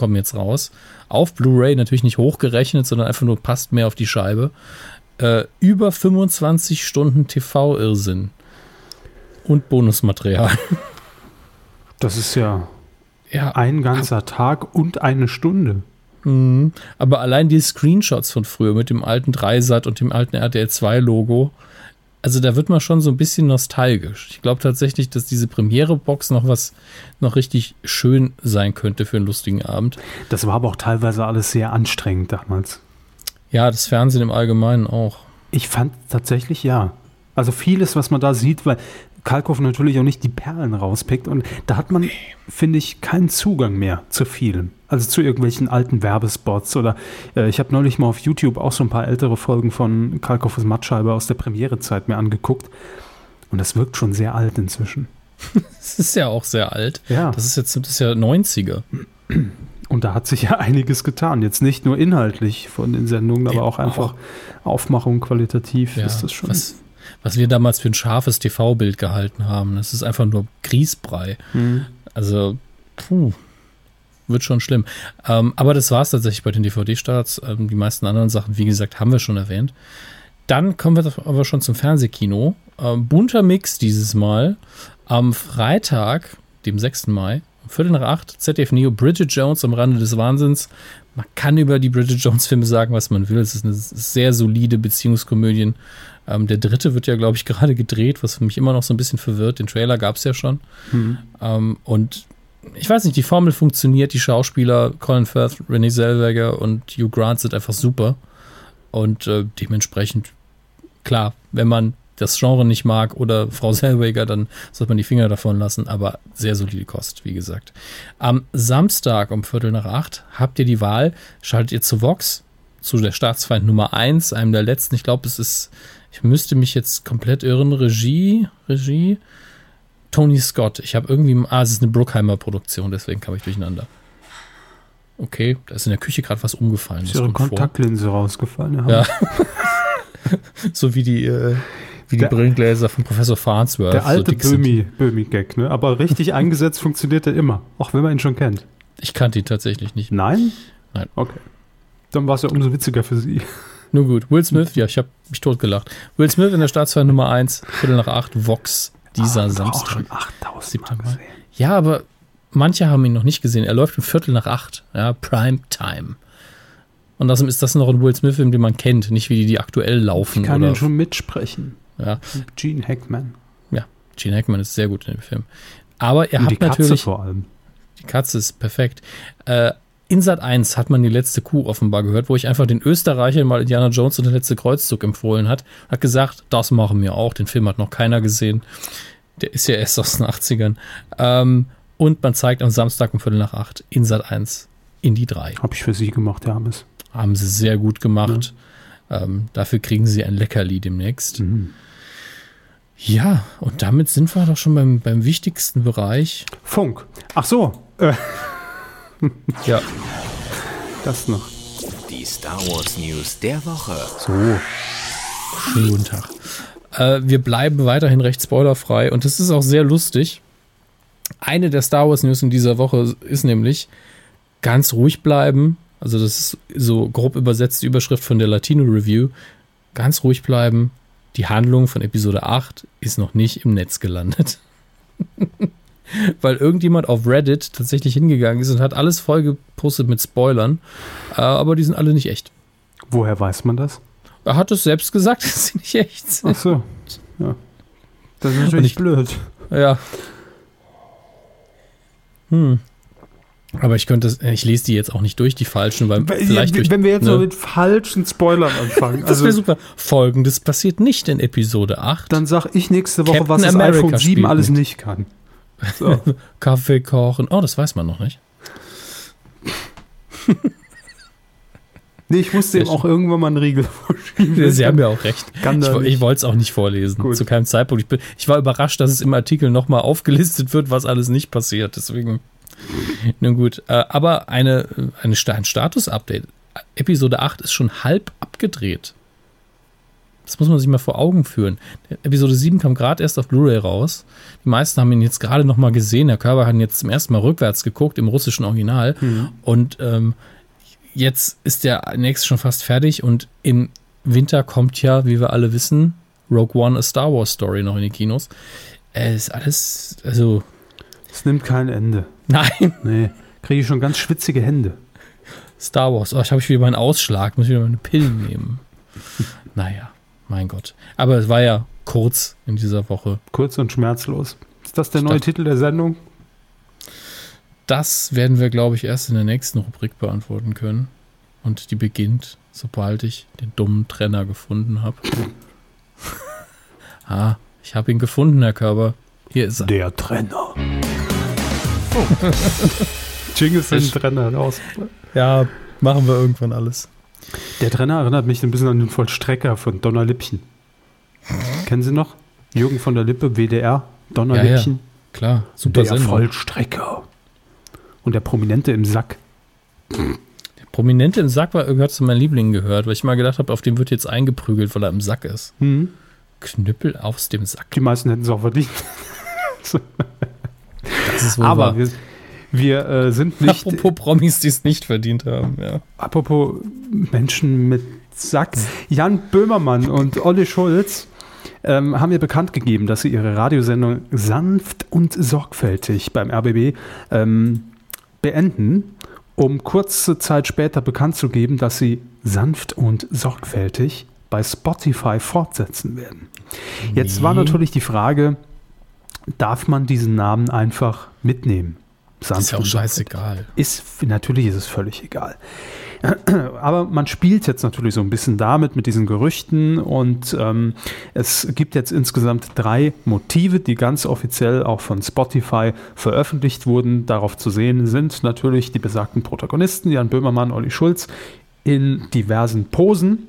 kommen jetzt raus auf Blu-ray, natürlich nicht hochgerechnet, sondern einfach nur passt mehr auf die Scheibe. Äh, über 25 Stunden TV-Irrsinn und Bonusmaterial. Das ist ja, ja ein ganzer Tag und eine Stunde. Mhm. Aber allein die Screenshots von früher mit dem alten Dreisat und dem alten RTL 2 Logo, also da wird man schon so ein bisschen nostalgisch. Ich glaube tatsächlich, dass diese Premiere-Box noch was, noch richtig schön sein könnte für einen lustigen Abend. Das war aber auch teilweise alles sehr anstrengend damals. Ja, das Fernsehen im Allgemeinen auch. Ich fand tatsächlich ja. Also vieles, was man da sieht, weil Kalkow natürlich auch nicht die Perlen rauspickt. Und da hat man, finde ich, keinen Zugang mehr zu vielen. Also zu irgendwelchen alten Werbespots. Oder äh, ich habe neulich mal auf YouTube auch so ein paar ältere Folgen von Kalkows Mattscheibe aus der Premierezeit mir angeguckt. Und das wirkt schon sehr alt inzwischen. das ist ja auch sehr alt. Ja. Das ist jetzt das ist ja 90er. Und da hat sich ja einiges getan. Jetzt nicht nur inhaltlich von den Sendungen, aber auch einfach Aufmachung qualitativ ja, ist das schon. Was, was wir damals für ein scharfes TV-Bild gehalten haben, das ist einfach nur Grießbrei. Mhm. Also, puh, wird schon schlimm. Ähm, aber das war es tatsächlich bei den DVD-Starts. Ähm, die meisten anderen Sachen, wie gesagt, haben wir schon erwähnt. Dann kommen wir aber schon zum Fernsehkino. Ähm, bunter Mix dieses Mal. Am Freitag, dem 6. Mai, um Viertel nach acht, ZDF Neo, Bridget Jones am Rande des Wahnsinns. Man kann über die Bridget Jones-Filme sagen, was man will. Es ist eine sehr solide Beziehungskomödie. Ähm, der dritte wird ja, glaube ich, gerade gedreht, was mich immer noch so ein bisschen verwirrt. Den Trailer gab es ja schon. Mhm. Ähm, und ich weiß nicht, die Formel funktioniert. Die Schauspieler Colin Firth, Renee Zellweger und Hugh Grant sind einfach super. Und äh, dementsprechend, klar, wenn man das Genre nicht mag oder Frau Zellweger, dann sollte man die Finger davon lassen. Aber sehr solide Kost, wie gesagt. Am Samstag um Viertel nach acht habt ihr die Wahl. Schaltet ihr zu Vox, zu der Staatsfeind Nummer eins, einem der letzten. Ich glaube, es ist, ich müsste mich jetzt komplett irren. Regie, Regie. Tony Scott. Ich habe irgendwie. Ah, es ist eine Bruckheimer Produktion, deswegen kam ich durcheinander. Okay, da ist in der Küche gerade was umgefallen. Ist ihre Kontaktlinse vor. rausgefallen. Ja. so wie die, äh, wie die der, Brillengläser von Professor Farnsworth. Der alte so Böhmi-Gag, ne? Aber richtig eingesetzt funktioniert er immer, auch wenn man ihn schon kennt. Ich kannte ihn tatsächlich nicht. Nein? Nein. Okay. Dann war es ja umso witziger für Sie. Nur gut. Will Smith, ja, ich habe mich totgelacht. Will Smith in der Staatsfeier Nummer 1, Viertel nach 8, Vox dieser Ach, Samstag. Auch schon 8000 Mal gesehen. Ja, aber manche haben ihn noch nicht gesehen. Er läuft um Viertel nach acht, ja, Prime Time. Und außerdem ist das noch ein Will Smith-Film, den man kennt, nicht wie die, die aktuell laufen. Ich kann oder ihn schon mitsprechen. Ja. Gene Hackman. Ja, Gene Hackman ist sehr gut in dem Film. Aber er Und hat die Katze natürlich. vor allem. Die Katze ist perfekt. Äh, in Sat 1 hat man die letzte Kuh offenbar gehört, wo ich einfach den Österreicher mal Indiana Jones und der letzte Kreuzzug empfohlen hat. Hat gesagt, das machen wir auch. Den Film hat noch keiner gesehen. Der ist ja erst aus den 80ern. Ähm, und man zeigt am Samstag um Viertel nach acht in Sat 1 in die 3. Habe ich für Sie gemacht, Herr Hammes. Haben Sie sehr gut gemacht. Ja. Ähm, dafür kriegen Sie ein Leckerli demnächst. Mhm. Ja, und damit sind wir doch schon beim, beim wichtigsten Bereich. Funk. Ach so. Äh. Ja. Das noch. Die Star Wars News der Woche. So. Schönen guten Tag. Äh, wir bleiben weiterhin recht spoilerfrei und das ist auch sehr lustig. Eine der Star Wars News in dieser Woche ist nämlich ganz ruhig bleiben. Also, das ist so grob übersetzt die Überschrift von der Latino Review. Ganz ruhig bleiben. Die Handlung von Episode 8 ist noch nicht im Netz gelandet. Weil irgendjemand auf Reddit tatsächlich hingegangen ist und hat alles voll gepostet mit Spoilern. Äh, aber die sind alle nicht echt. Woher weiß man das? Er hat es selbst gesagt, dass sie nicht echt sind. Ach so. Ja. Das ist natürlich ich, blöd. Ja. Hm. Aber ich könnte, ich lese die jetzt auch nicht durch, die falschen, weil vielleicht Wenn durch, wir jetzt ne? so mit falschen Spoilern anfangen. das wäre also, super. Folgendes passiert nicht in Episode 8. Dann sag ich nächste Woche, Captain was das America iPhone 7 alles mit. nicht kann. So. Kaffee kochen. Oh, das weiß man noch nicht. Nee, ich musste ihm auch irgendwann mal einen Riegel vorschieben. Sie haben ja auch recht. Ich, ich wollte es auch nicht vorlesen. Gut. Zu keinem Zeitpunkt. Ich, bin, ich war überrascht, dass es im Artikel nochmal aufgelistet wird, was alles nicht passiert. Deswegen. Nun gut. Äh, aber eine, eine, ein Status-Update. Episode 8 ist schon halb abgedreht. Das muss man sich mal vor Augen führen. Episode 7 kam gerade erst auf Blu-ray raus. Die meisten haben ihn jetzt gerade nochmal gesehen. Der Körper hat ihn jetzt zum ersten Mal rückwärts geguckt im russischen Original. Mhm. Und ähm, jetzt ist der nächste schon fast fertig und im Winter kommt ja, wie wir alle wissen, Rogue One, a Star Wars Story noch in die Kinos. Es ist alles, also. Es nimmt kein Ende. Nein. Nee, kriege ich schon ganz schwitzige Hände. Star Wars, oh, ich habe wieder meinen Ausschlag, muss wieder meine Pillen nehmen. naja, mein Gott. Aber es war ja kurz in dieser Woche. Kurz und schmerzlos. Ist das der neue Titel der Sendung? das werden wir, glaube ich, erst in der nächsten Rubrik beantworten können. Und die beginnt, sobald ich den dummen Trenner gefunden habe. ah, ich habe ihn gefunden, Herr Körber. Hier ist er. Der Trenner. Oh. Jingles den Trenner raus. Ja, machen wir irgendwann alles. Der Trenner erinnert mich ein bisschen an den Vollstrecker von Donner Lippchen. Kennen Sie noch? Jürgen von der Lippe, WDR, Donner Ja, ja. Klar, super Der. Vollstrecker. Und der Prominente im Sack. Der Prominente im Sack war, gehört zu meinen Lieblingen gehört, weil ich mal gedacht habe, auf dem wird jetzt eingeprügelt, weil er im Sack ist. Mhm. Knüppel aus dem Sack. Die meisten hätten es auch verdient. Das ist wohl Aber wahr. wir, wir äh, sind nicht. Apropos Promis, die es nicht verdient haben, ja. Apropos Menschen mit Sack. Jan Böhmermann und Olli Schulz ähm, haben mir bekannt gegeben, dass sie ihre Radiosendung sanft und sorgfältig beim RBB ähm, beenden, um kurze Zeit später bekannt zu geben, dass sie sanft und sorgfältig bei Spotify fortsetzen werden. Jetzt war Nee. natürlich die Frage, darf man diesen Namen einfach mitnehmen? Sanft Ist ja auch scheißegal. Ist, natürlich ist es völlig egal. Aber man spielt jetzt natürlich so ein bisschen damit, mit diesen Gerüchten und ähm, es gibt jetzt insgesamt drei Motive, die ganz offiziell auch von Spotify veröffentlicht wurden. Darauf zu sehen sind natürlich die besagten Protagonisten, Jan Böhmermann, Olli Schulz, in diversen Posen.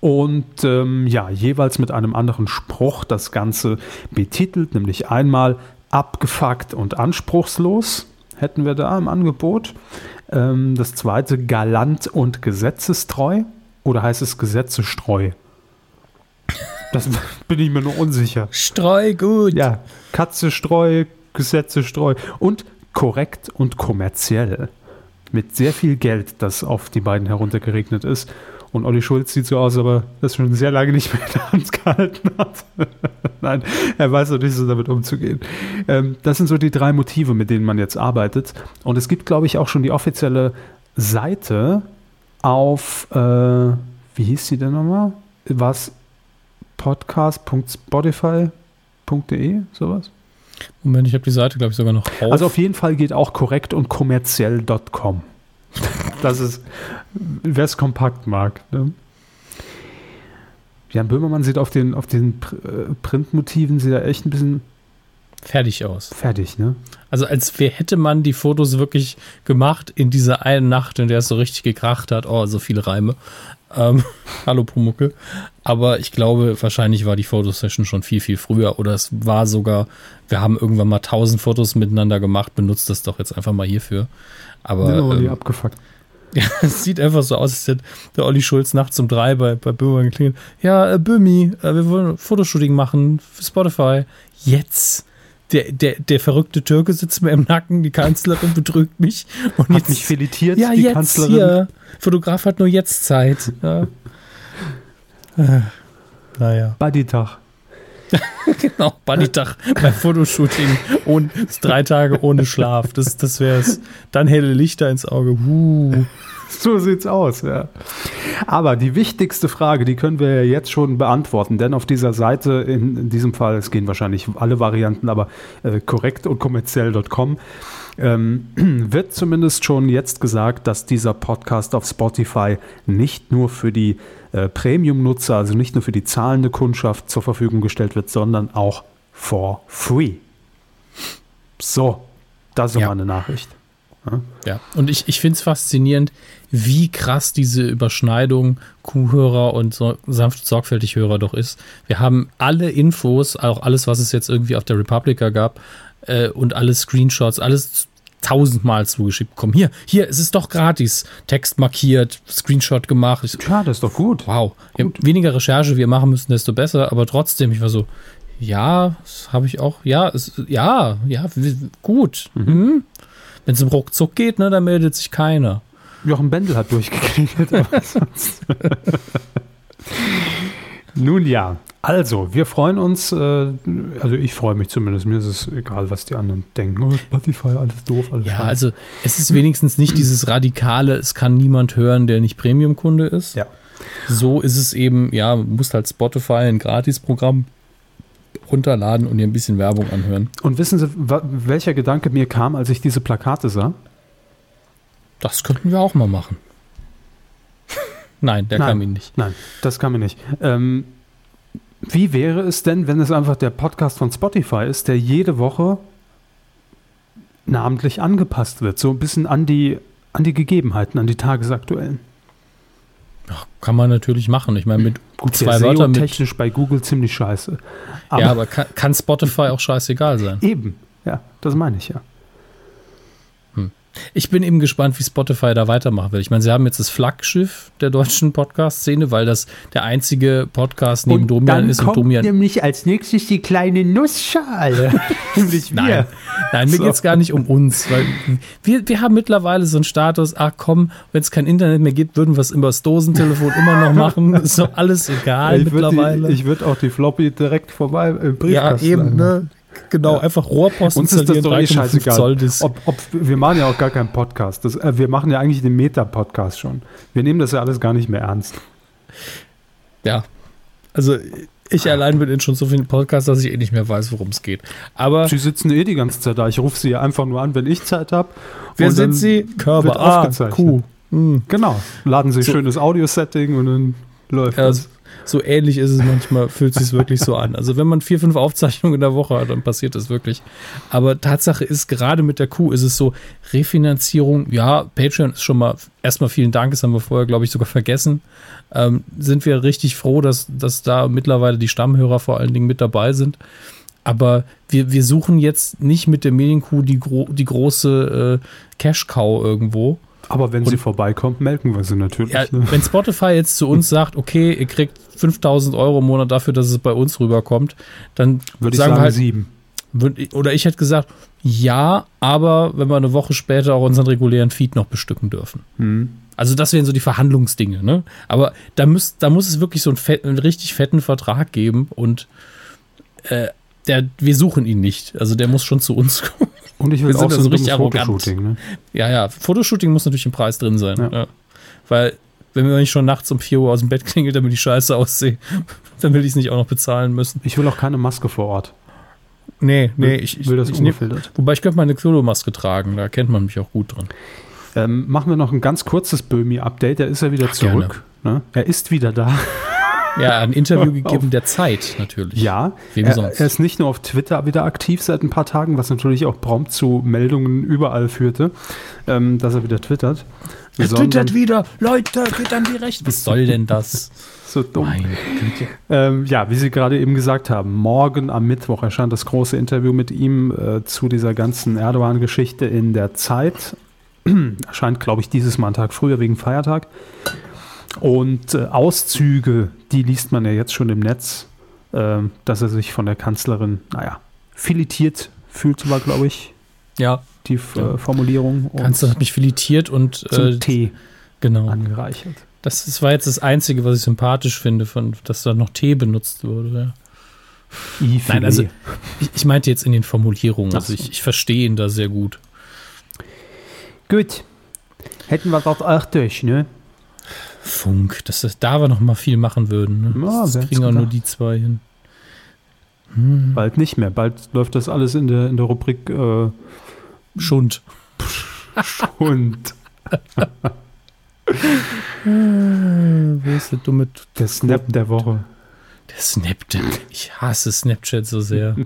Und ähm, ja, jeweils mit einem anderen Spruch das Ganze betitelt, nämlich einmal abgefuckt und anspruchslos hätten wir da im Angebot. Ähm, das zweite galant und gesetzestreu oder heißt es gesetzestreu? Das bin ich mir nur unsicher. Streu gut. Ja, Katze streu, Gesetze streu und korrekt und kommerziell. Mit sehr viel Geld, das auf die beiden heruntergeregnet ist. Und Olli Schulz sieht so aus, aber das schon sehr lange nicht mehr in der Hand gehalten hat. Nein, er weiß noch nicht so damit umzugehen. Ähm, das sind so die drei Motive, mit denen man jetzt arbeitet. Und es gibt, glaube ich, auch schon die offizielle Seite auf, äh, wie hieß die denn nochmal? War es podcast.spotify.de, sowas? Moment, ich habe die Seite, glaube ich, sogar noch auf. Also auf jeden Fall geht auch korrekt und kommerziell.com. Das ist, wer es kompakt mag. Ne? Jan Böhmermann sieht auf den, auf den äh, Printmotiven sieht er echt ein bisschen fertig aus. fertig, ne? Also als wer hätte man die Fotos wirklich gemacht in dieser einen Nacht, in der es so richtig gekracht hat. Oh, so viele Reime. Ähm, hallo Pumuckel. Aber ich glaube, wahrscheinlich war die Fotosession schon viel, viel früher. Oder es war sogar, wir haben irgendwann mal tausend Fotos miteinander gemacht, benutzt das doch jetzt einfach mal hierfür. Aber Sind aber die ähm, abgefuckt. Ja, es sieht einfach so aus, als hätte der Olli Schulz nachts um drei bei, bei Böhmermann geklingelt. Ja, äh, Böhmi, äh, wir wollen ein Fotoshooting machen für Spotify. Jetzt. Der, der, der verrückte Türke sitzt mir im Nacken, die Kanzlerin betrügt mich. Und Hat jetzt, mich filetiert, ja, die jetzt Kanzlerin. hier. Fotograf hat nur jetzt Zeit. Ja. Äh, naja, Buddy-Tag. genau. Buddy-Tag bei Fotoshooting und drei Tage ohne Schlaf. Das, das wäre es. Dann helle Lichter ins Auge. Uh. So sieht's aus, ja. Aber die wichtigste Frage, die können wir ja jetzt schon beantworten, denn auf dieser Seite, in, in diesem Fall, es gehen wahrscheinlich alle Varianten, aber äh, korrekt und kommerziell.com, ähm, wird zumindest schon jetzt gesagt, dass dieser Podcast auf Spotify nicht nur für die äh, Premium-Nutzer, also nicht nur für die zahlende Kundschaft zur Verfügung gestellt wird, sondern auch for free. So, das ist Ja. mal eine Nachricht. Ja, und ich, ich finde es faszinierend, wie krass diese Überschneidung Kuhhörer und so, sanft sorgfältig Hörer doch ist. Wir haben alle Infos, auch alles, was es jetzt irgendwie auf der Republica gab äh, und alle Screenshots, alles tausendmal zugeschickt bekommen. Hier, hier, es ist doch gratis. Text markiert, Screenshot gemacht. Ich, Ja, das ist doch gut. wow, je weniger Recherche wir machen müssen, desto besser. Aber trotzdem, ich war so, ja, das habe ich auch, ja, es, ja, ja, gut. Mhm. Wenn es um Ruckzuck geht, ne, dann meldet sich keiner. Jochen Bendel hat durchgeklingelt. aber sonst- Nun ja, also wir freuen uns, äh, also ich freue mich zumindest, mir ist es egal, was die anderen denken. Oh, Spotify, alles doof, alles Ja, scheiße. also es ist wenigstens nicht dieses radikale, es kann niemand hören, der nicht Premium-Kunde ist. Ja. So ist es eben, ja, du musst halt Spotify, ein Gratisprogramm runterladen und dir ein bisschen Werbung anhören. Und wissen Sie, welcher Gedanke mir kam, als ich diese Plakate sah? Das könnten wir auch mal machen. Nein, der Nein. kam ihn nicht. Nein, das kann mir nicht. Ähm, wie wäre es denn, wenn es einfach der Podcast von Spotify ist, der jede Woche namentlich angepasst wird, so ein bisschen an die, an die Gegebenheiten, an die tagesaktuellen? Ja, kann man natürlich machen. Ich meine, mit Gut, zwei der Wörtern mit. technisch bei Google ziemlich scheiße. Aber, ja, aber kann, kann Spotify auch scheißegal sein. eben, ja, das meine ich ja. Ich bin eben gespannt, wie Spotify da weitermachen will. Ich meine, sie haben jetzt das Flaggschiff der deutschen Podcast-Szene, weil das der einzige Podcast neben und Domian dann ist kommt und Domian. nämlich als nächstes die kleine Nussschale. nämlich Nein, wir. nein, mir So. geht's gar nicht um uns, weil wir, wir haben mittlerweile so einen Status, ach komm, wenn es kein Internet mehr gibt, würden wir es über das Dosentelefon immer noch machen. Ist doch alles egal Ich würde mittlerweile. würd auch die Floppy direkt vorbei im ja, Briefkasten eben, legen. ne? Genau, einfach Rohrpost Uns ist das doch eh 3,5 scheißegal. Ob, ob, wir machen ja auch gar keinen Podcast. Das, äh, wir machen ja eigentlich den Meta-Podcast schon. Wir nehmen das ja alles gar nicht mehr ernst. Ja. Also ich allein bin in schon so vielen Podcasts, dass ich eh nicht mehr weiß, worum es geht. Aber Sie sitzen eh die ganze Zeit da. Ich rufe sie ja einfach nur an, wenn ich Zeit habe. wer sind Sie? Körper. wird Ah, aufgezeichnet. Kuh. Hm. Genau. Laden sie So- schönes Audio-Setting und dann läuft Ja, das. So ähnlich ist es manchmal, fühlt sich wirklich so an. Also wenn man vier, fünf Aufzeichnungen in der Woche hat, dann passiert das wirklich. Aber Tatsache ist, gerade mit der Kuh ist es so, Refinanzierung, ja, Patreon ist schon mal, erstmal vielen Dank, das haben wir vorher, glaube ich, sogar vergessen. Ähm, sind wir richtig froh, dass, dass da mittlerweile die Stammhörer vor allen Dingen mit dabei sind. Aber wir, wir suchen jetzt nicht mit der Medienkuh die, gro die große äh, Cash-Cow irgendwo, Aber wenn sie vorbeikommt, melken wir sie natürlich. ja, ne? wenn Spotify jetzt zu uns sagt, okay, ihr kriegt 5000 Euro im Monat dafür, dass es bei uns rüberkommt, dann Würde ich sagen halt, sieben. würd- oder ich hätte gesagt, ja, aber wenn wir eine Woche später auch unseren regulären Feed noch bestücken dürfen. Hm. Also das wären so die Verhandlungsdinge, ne? Aber da muss, da muss es wirklich so einen, fett, einen richtig fetten Vertrag geben und äh, der, wir suchen ihn nicht. Also der muss schon zu uns kommen. Und ich Wir will sind auch so also ein richtig arrogant. Fotoshooting. Ne? Ja, ja, Fotoshooting muss natürlich im Preis drin sein. Ja. Ja. Weil, wenn wir nicht schon nachts um 4 Uhr aus dem Bett klingelt, damit ich scheiße aussehe, dann will ich es nicht auch noch bezahlen müssen. Ich will auch keine Maske vor Ort. Nee, nee, ich, ich will das ich ungefiltert. Wobei ich könnte meine Klomaske tragen, da kennt man mich auch gut drin. Ähm, machen wir noch ein ganz kurzes Böhmi-Update. Da ist er wieder Ach, zurück. Ne? Er ist wieder da. Ja, ein Interview gegeben der Zeit natürlich. Ja, Wem er, sonst? er ist nicht nur auf Twitter wieder aktiv seit ein paar Tagen, was natürlich auch prompt zu Meldungen überall führte, ähm, dass er wieder twittert. Er twittert wieder, Leute, geht an die Rechte. Was soll denn das? So dumm. Ähm, ja, wie Sie gerade eben gesagt haben, morgen am Mittwoch erscheint das große Interview mit ihm äh, zu dieser ganzen Erdogan-Geschichte in der Zeit. erscheint, glaube ich, dieses Mal einen Tag früher wegen Feiertag. Und äh, Auszüge, die liest man ja jetzt schon im Netz, äh, dass er sich von der Kanzlerin, naja, filetiert fühlt, war, glaube ich, Ja, die Ja. äh, Formulierung. Und Kanzler hat mich filetiert und zum äh, Tee genau. angereichert. Das, das war jetzt das Einzige, was ich sympathisch finde, von, dass da noch Tee benutzt wurde. Ja. Nein, also ich, ich meinte jetzt in den Formulierungen. Also so. ich, ich verstehe ihn da sehr gut. Gut. Hätten wir das auch durch, ne? Funk, dass das da wir noch mal viel machen würden. Ne? Ja, das kriegen auch nur die zwei hin. Bald nicht mehr. Bald läuft das alles in der, in der Rubrik äh, Schund. und Wo ist der dumme der Snap der Woche. der Snapchat? Ich hasse Snapchat so sehr.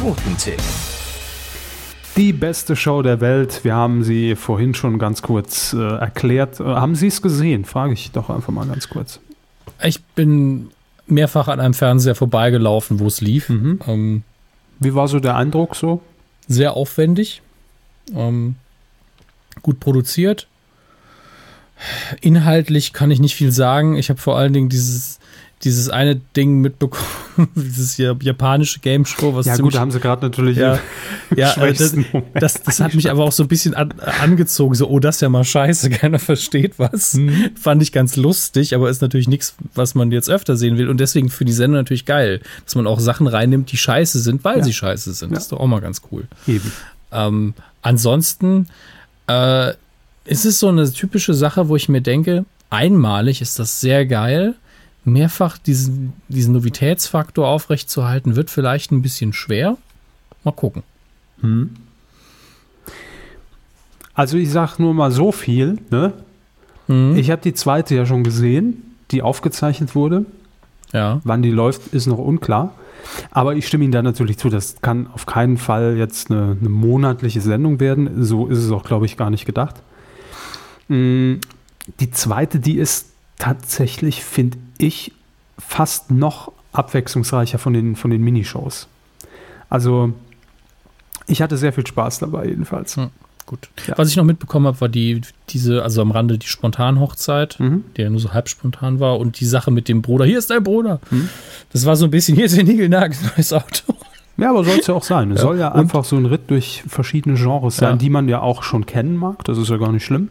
Quotentipp. Die beste Show der Welt. Wir haben sie vorhin schon ganz kurz äh, erklärt. Äh, haben Sie es gesehen? Frage ich doch einfach mal ganz kurz. Ich bin mehrfach an einem Fernseher vorbeigelaufen, wo es lief. Mhm. Ähm, Wie war so der Eindruck so? sehr aufwendig, ähm, gut produziert. Inhaltlich kann ich nicht viel sagen. Ich habe vor allen Dingen dieses, dieses eine Ding mitbekommen, dieses hier japanische Game Show, was Ja gut, ziemlich, da haben Sie gerade natürlich ja, ja, das, das, das hat mich aber auch so ein bisschen an, angezogen. So, oh, das ist ja mal scheiße, keiner versteht was. Mhm. Fand ich ganz lustig, aber ist natürlich nichts, was man jetzt öfter sehen will. Und deswegen für die Sendung natürlich geil, dass man auch Sachen reinnimmt, die scheiße sind, weil Ja. sie scheiße sind. Ja. Das ist doch auch mal ganz cool. Eben. Ähm, ansonsten äh, ist es so eine typische Sache, wo ich mir denke, einmalig ist das sehr geil. Mehrfach diesen, diesen Novitätsfaktor aufrechtzuerhalten, wird vielleicht ein bisschen schwer. Mal gucken. Hm. Also ich sag nur mal so viel. Ne? Mhm. Ich habe die zweite ja schon gesehen, die aufgezeichnet wurde. ja. Wann die läuft, ist noch unklar. Aber ich stimme Ihnen da natürlich zu, das kann auf keinen Fall jetzt eine, eine monatliche Sendung werden. So ist es auch, glaube ich, gar nicht gedacht. Mm, Die zweite, die ist tatsächlich, finde ich, fast noch abwechslungsreicher von den, von den Minishows. Also, ich hatte sehr viel Spaß dabei, jedenfalls. Hm. Gut. Ja. Was ich noch mitbekommen habe, war die, diese, also am Rande die Spontanhochzeit, mhm. die ja nur so halb spontan war und die Sache mit dem Bruder. Hier ist dein Bruder. Mhm. Das war so ein bisschen, hier ist der Nigelnagel, neues Auto. Ja, aber soll es ja auch sein. Es ja. soll ja und? einfach so ein Ritt durch verschiedene Genres sein, ja. die man ja auch schon kennen mag. Das ist ja gar nicht schlimm.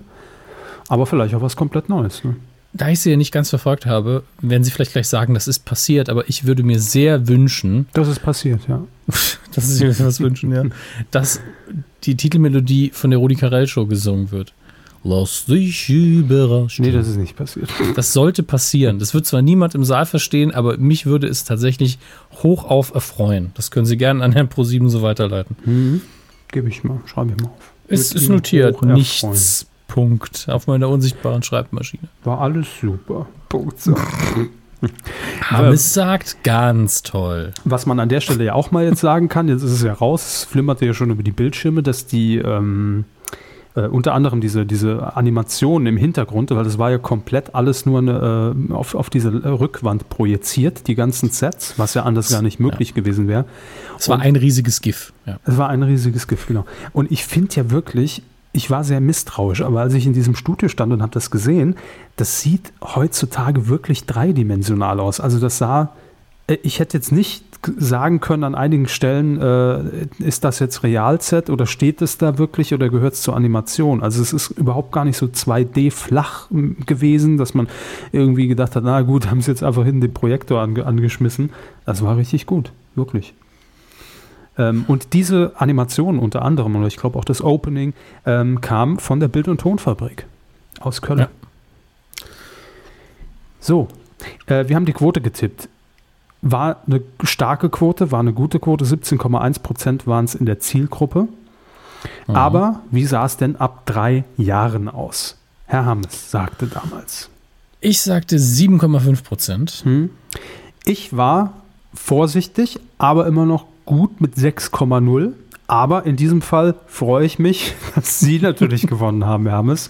Aber vielleicht auch was komplett Neues. Ne? Da ich sie ja nicht ganz verfolgt habe, werden Sie vielleicht gleich sagen, das ist passiert, aber ich würde mir sehr wünschen. Das ist passiert, ja. das ist mir was wünschen, ja. Dass die Titelmelodie von der Rudi Carell Show gesungen wird. Lass dich überraschen. Nee, das ist nicht passiert. Das sollte passieren. Das wird zwar niemand im Saal verstehen, aber mich würde es tatsächlich hoch auf erfreuen. Das können Sie gerne an Herrn Pro7 so weiterleiten. Mhm. Gebe ich mal, schreibe ich mal auf. Es ist notiert. Nichts Punkt auf meiner unsichtbaren Schreibmaschine. War alles super. Punkt. So. Aber es sagt ganz toll. Was man an der Stelle ja auch mal jetzt sagen kann, jetzt ist es ja raus, es flimmerte ja schon über die Bildschirme, dass die ähm, äh, unter anderem diese, diese Animationen im Hintergrund, weil das war ja komplett alles nur eine, äh, auf, auf diese Rückwand projiziert, die ganzen Sets, was ja anders gar nicht möglich ja. gewesen wäre. Es war ein riesiges GIF. Ja. Es war ein riesiges GIF, genau. Und ich finde ja wirklich, ich war sehr misstrauisch, aber als ich in diesem Studio stand und habe das gesehen, das sieht heutzutage wirklich dreidimensional aus. Also das sah, äh, ich hätte jetzt nicht sagen können an einigen Stellen, äh, ist das jetzt Realset oder steht es da wirklich oder gehört es zur Animation? Also es ist überhaupt gar nicht so 2D flach gewesen, dass man irgendwie gedacht hat, na gut, haben sie jetzt einfach hinten den Projektor ange angeschmissen. Das war richtig gut, wirklich. Ähm, und diese Animation unter anderem, oder ich glaube auch das Opening, ähm, kam von der Bild- und Tonfabrik aus Köln. Ja. So, äh, wir haben die Quote getippt. War eine starke Quote, war eine gute Quote, 17,1 Prozent waren es in der Zielgruppe. Mhm. Aber wie sah es denn ab drei Jahren aus? Herr Hammes sagte damals. Ich sagte 7,5 Prozent. Hm. Ich war vorsichtig, aber immer noch gut mit 6,0. Aber in diesem Fall freue ich mich, dass Sie natürlich gewonnen haben, Herr Hammes.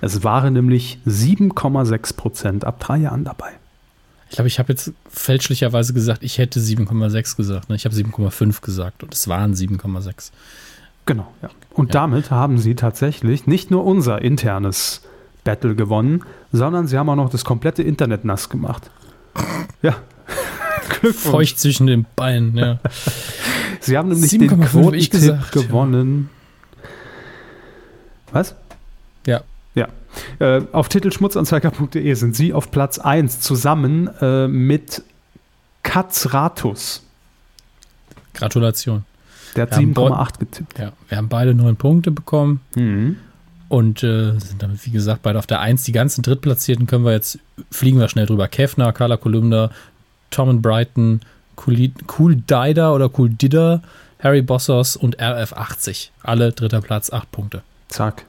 Es waren nämlich 7,6 Prozent ab drei Jahren dabei. Ich glaube, ich habe jetzt fälschlicherweise gesagt, ich hätte 7,6 gesagt. Ne? Ich habe 7,5 gesagt und es waren 7,6. Genau, ja. Und ja. damit haben Sie tatsächlich nicht nur unser internes Battle gewonnen, sondern Sie haben auch noch das komplette Internet nass gemacht. Ja, Feucht zwischen den Beinen, ja. Sie haben nämlich den Quotentipp gewonnen. Was? Ja. Ja. Äh, auf titelschmutzanzeiger.de sind Sie auf Platz 1 zusammen äh, mit Katzratus. Gratulation. Der hat 7,8 getippt. Ja, wir haben beide neun Punkte bekommen. Mhm. Und äh, sind damit, wie gesagt, beide auf der 1. Die ganzen Drittplatzierten können wir jetzt, fliegen wir schnell drüber. Kefner, Carla Kolumna, Tom and Brighton, Cool, cool Dider oder Cool Didder, Harry Bossos und RF80. Alle dritter Platz, acht Punkte. Zack.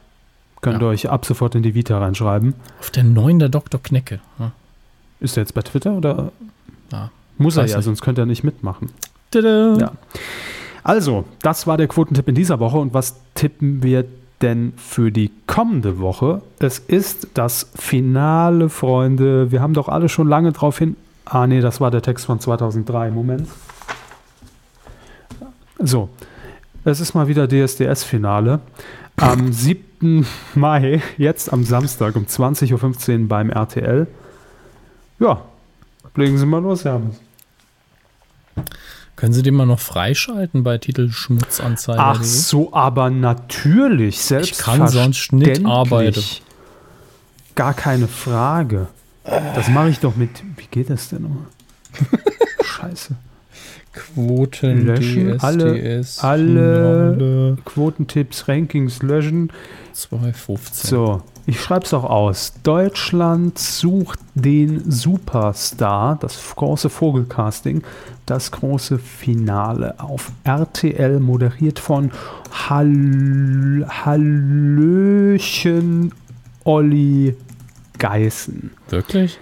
Könnt ihr euch ab sofort in die Vita reinschreiben. Auf der 9 der Dr. Knecke. Ja. Ist er jetzt bei Twitter oder? Ja, Muss er ja, nicht. sonst könnte er nicht mitmachen. Tada. Ja. Also, das war der Quotentipp in dieser Woche. Und was tippen wir denn für die kommende Woche? Es ist das Finale, Freunde. Wir haben doch alle schon lange darauf hin Ah, nee, das war der Text von 2003. Moment. So, es ist mal wieder DSDS-Finale. Am 7. Mai, jetzt am Samstag um 20.15 Uhr beim RTL. Ja, legen Sie mal los, Herr. Können Sie den mal noch freischalten bei Titel Schmutzanzeige? Ach so, aber natürlich, selbst. Ich kann sonst nicht arbeiten. Gar keine Frage. Das mache ich doch mit. Wie geht das denn nochmal? Scheiße. Quoten, löschen, DSDS, alle, alle Quotentipps, Rankings löschen. 215. So, ich schreibe es auch aus. Deutschland sucht den Superstar, das große Vogelcasting, das große Finale auf RTL, moderiert von Hall Hallöchen Olli Geißen. Wirklich?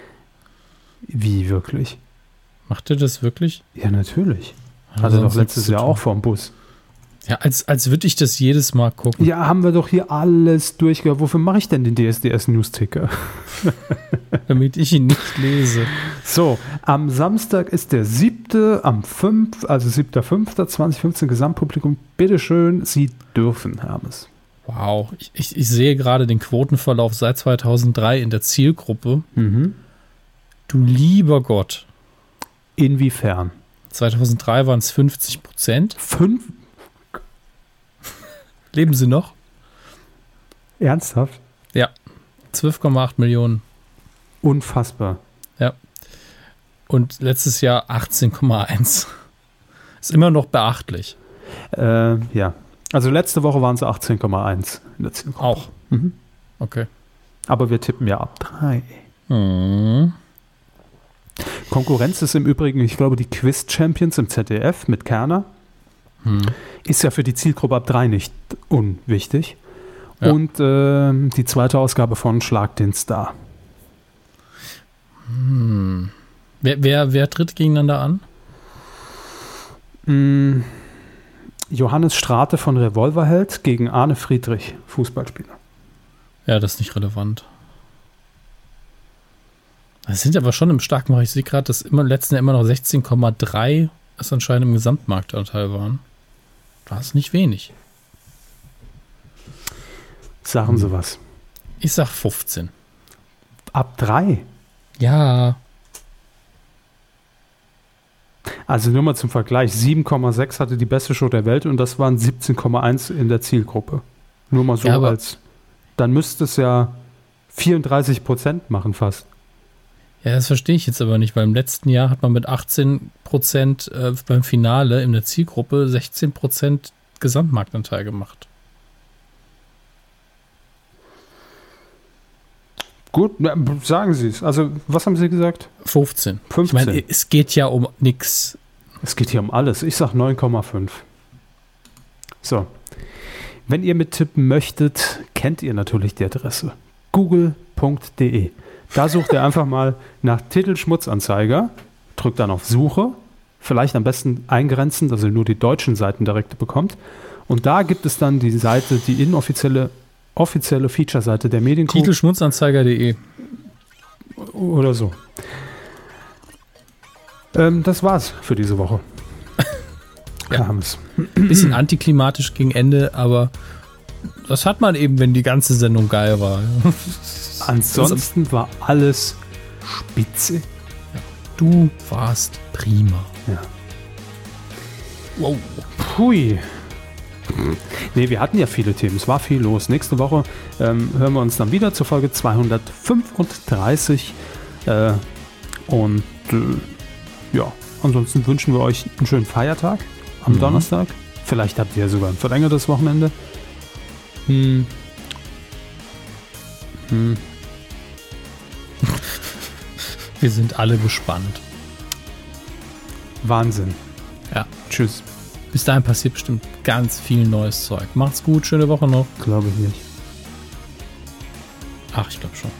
Wie wirklich? Macht er das wirklich? Ja, natürlich. Hatte doch letztes Jahr auch vorm Bus. Ja, als, als würde ich das jedes Mal gucken. Ja, haben wir doch hier alles durchgehört. Wofür mache ich denn den DSDS-News-Ticker? Damit ich ihn nicht lese. So, am Samstag ist der siebte, am 5., also 7.5.2015 Gesamtpublikum. Bitteschön, Sie dürfen, Hermes. Wow, ich, ich, ich, sehe gerade den Quotenverlauf seit 2003 in der Zielgruppe. Mhm. Du lieber Gott. Inwiefern? 2003 waren es 50 Prozent. Fünf? Leben sie noch? Ernsthaft? Ja. 12,8 Millionen. Unfassbar. Ja. Und letztes Jahr 18,1. Ist immer noch beachtlich. Äh, ja. Also letzte Woche waren es 18,1 in der Zielgruppe. Auch. Mhm. Okay. Aber wir tippen ja ab 3. Mhm. Konkurrenz ist im Übrigen, ich glaube, die Quiz Champions im ZDF mit Kerner. Mhm. Ist ja für die Zielgruppe ab 3 nicht unwichtig. Ja. Und äh, die zweite Ausgabe von Schlag den Star. Hm. Wer, wer, wer tritt gegeneinander an? Hm. Johannes Strate von Revolverheld gegen Arne Friedrich, Fußballspieler. Ja, das ist nicht relevant. Das sind aber schon im starken Bereich. Ich sehe gerade, dass im letzten Jahr immer noch 16,3 es anscheinend im Gesamtmarktanteil waren. Das ist nicht wenig. Sagen Sie was. Ich sag 15. Ab 3? Ja. Also nur mal zum Vergleich, 7,6 hatte die beste Show der Welt und das waren 17,1 in der Zielgruppe. Nur mal so ja, als. Dann müsste es ja 34 Prozent machen fast. Ja, das verstehe ich jetzt aber nicht, weil im letzten Jahr hat man mit 18 Prozent äh, beim Finale in der Zielgruppe 16 Prozent Gesamtmarktanteil gemacht. Gut, sagen Sie es. Also, was haben Sie gesagt? 15. 15. Ich meine, es geht ja um nichts. Es geht hier um alles. Ich sage 9,5. So. Wenn ihr mittippen möchtet, kennt ihr natürlich die Adresse. google.de. Da sucht ihr einfach mal nach Titel Schmutzanzeiger, drückt dann auf Suche, vielleicht am besten eingrenzen, dass ihr nur die deutschen Seiten direkt bekommt. Und da gibt es dann die Seite, die inoffizielle offizielle Feature-Seite der Mediengruppe. Titelschmutzanzeiger.de. Oder so. Ähm, das war's für diese Woche. ja. Ein bisschen antiklimatisch gegen Ende, aber das hat man eben, wenn die ganze Sendung geil war. Ansonsten war alles spitze. Du warst prima. Ja. Wow. Pui. Nee, wir hatten ja viele Themen. Es war viel los. Nächste Woche ähm, hören wir uns dann wieder zur Folge 235. Äh, und äh, ja, ansonsten wünschen wir euch einen schönen Feiertag am mhm. Donnerstag. Vielleicht habt ihr ja sogar ein verlängertes Wochenende. Hm. Hm. Wir sind alle gespannt. Wahnsinn. Ja. Tschüss. Bis dahin passiert bestimmt ganz viel neues Zeug. Macht's gut, schöne Woche noch. Glaube ich nicht. Ach, ich glaube schon.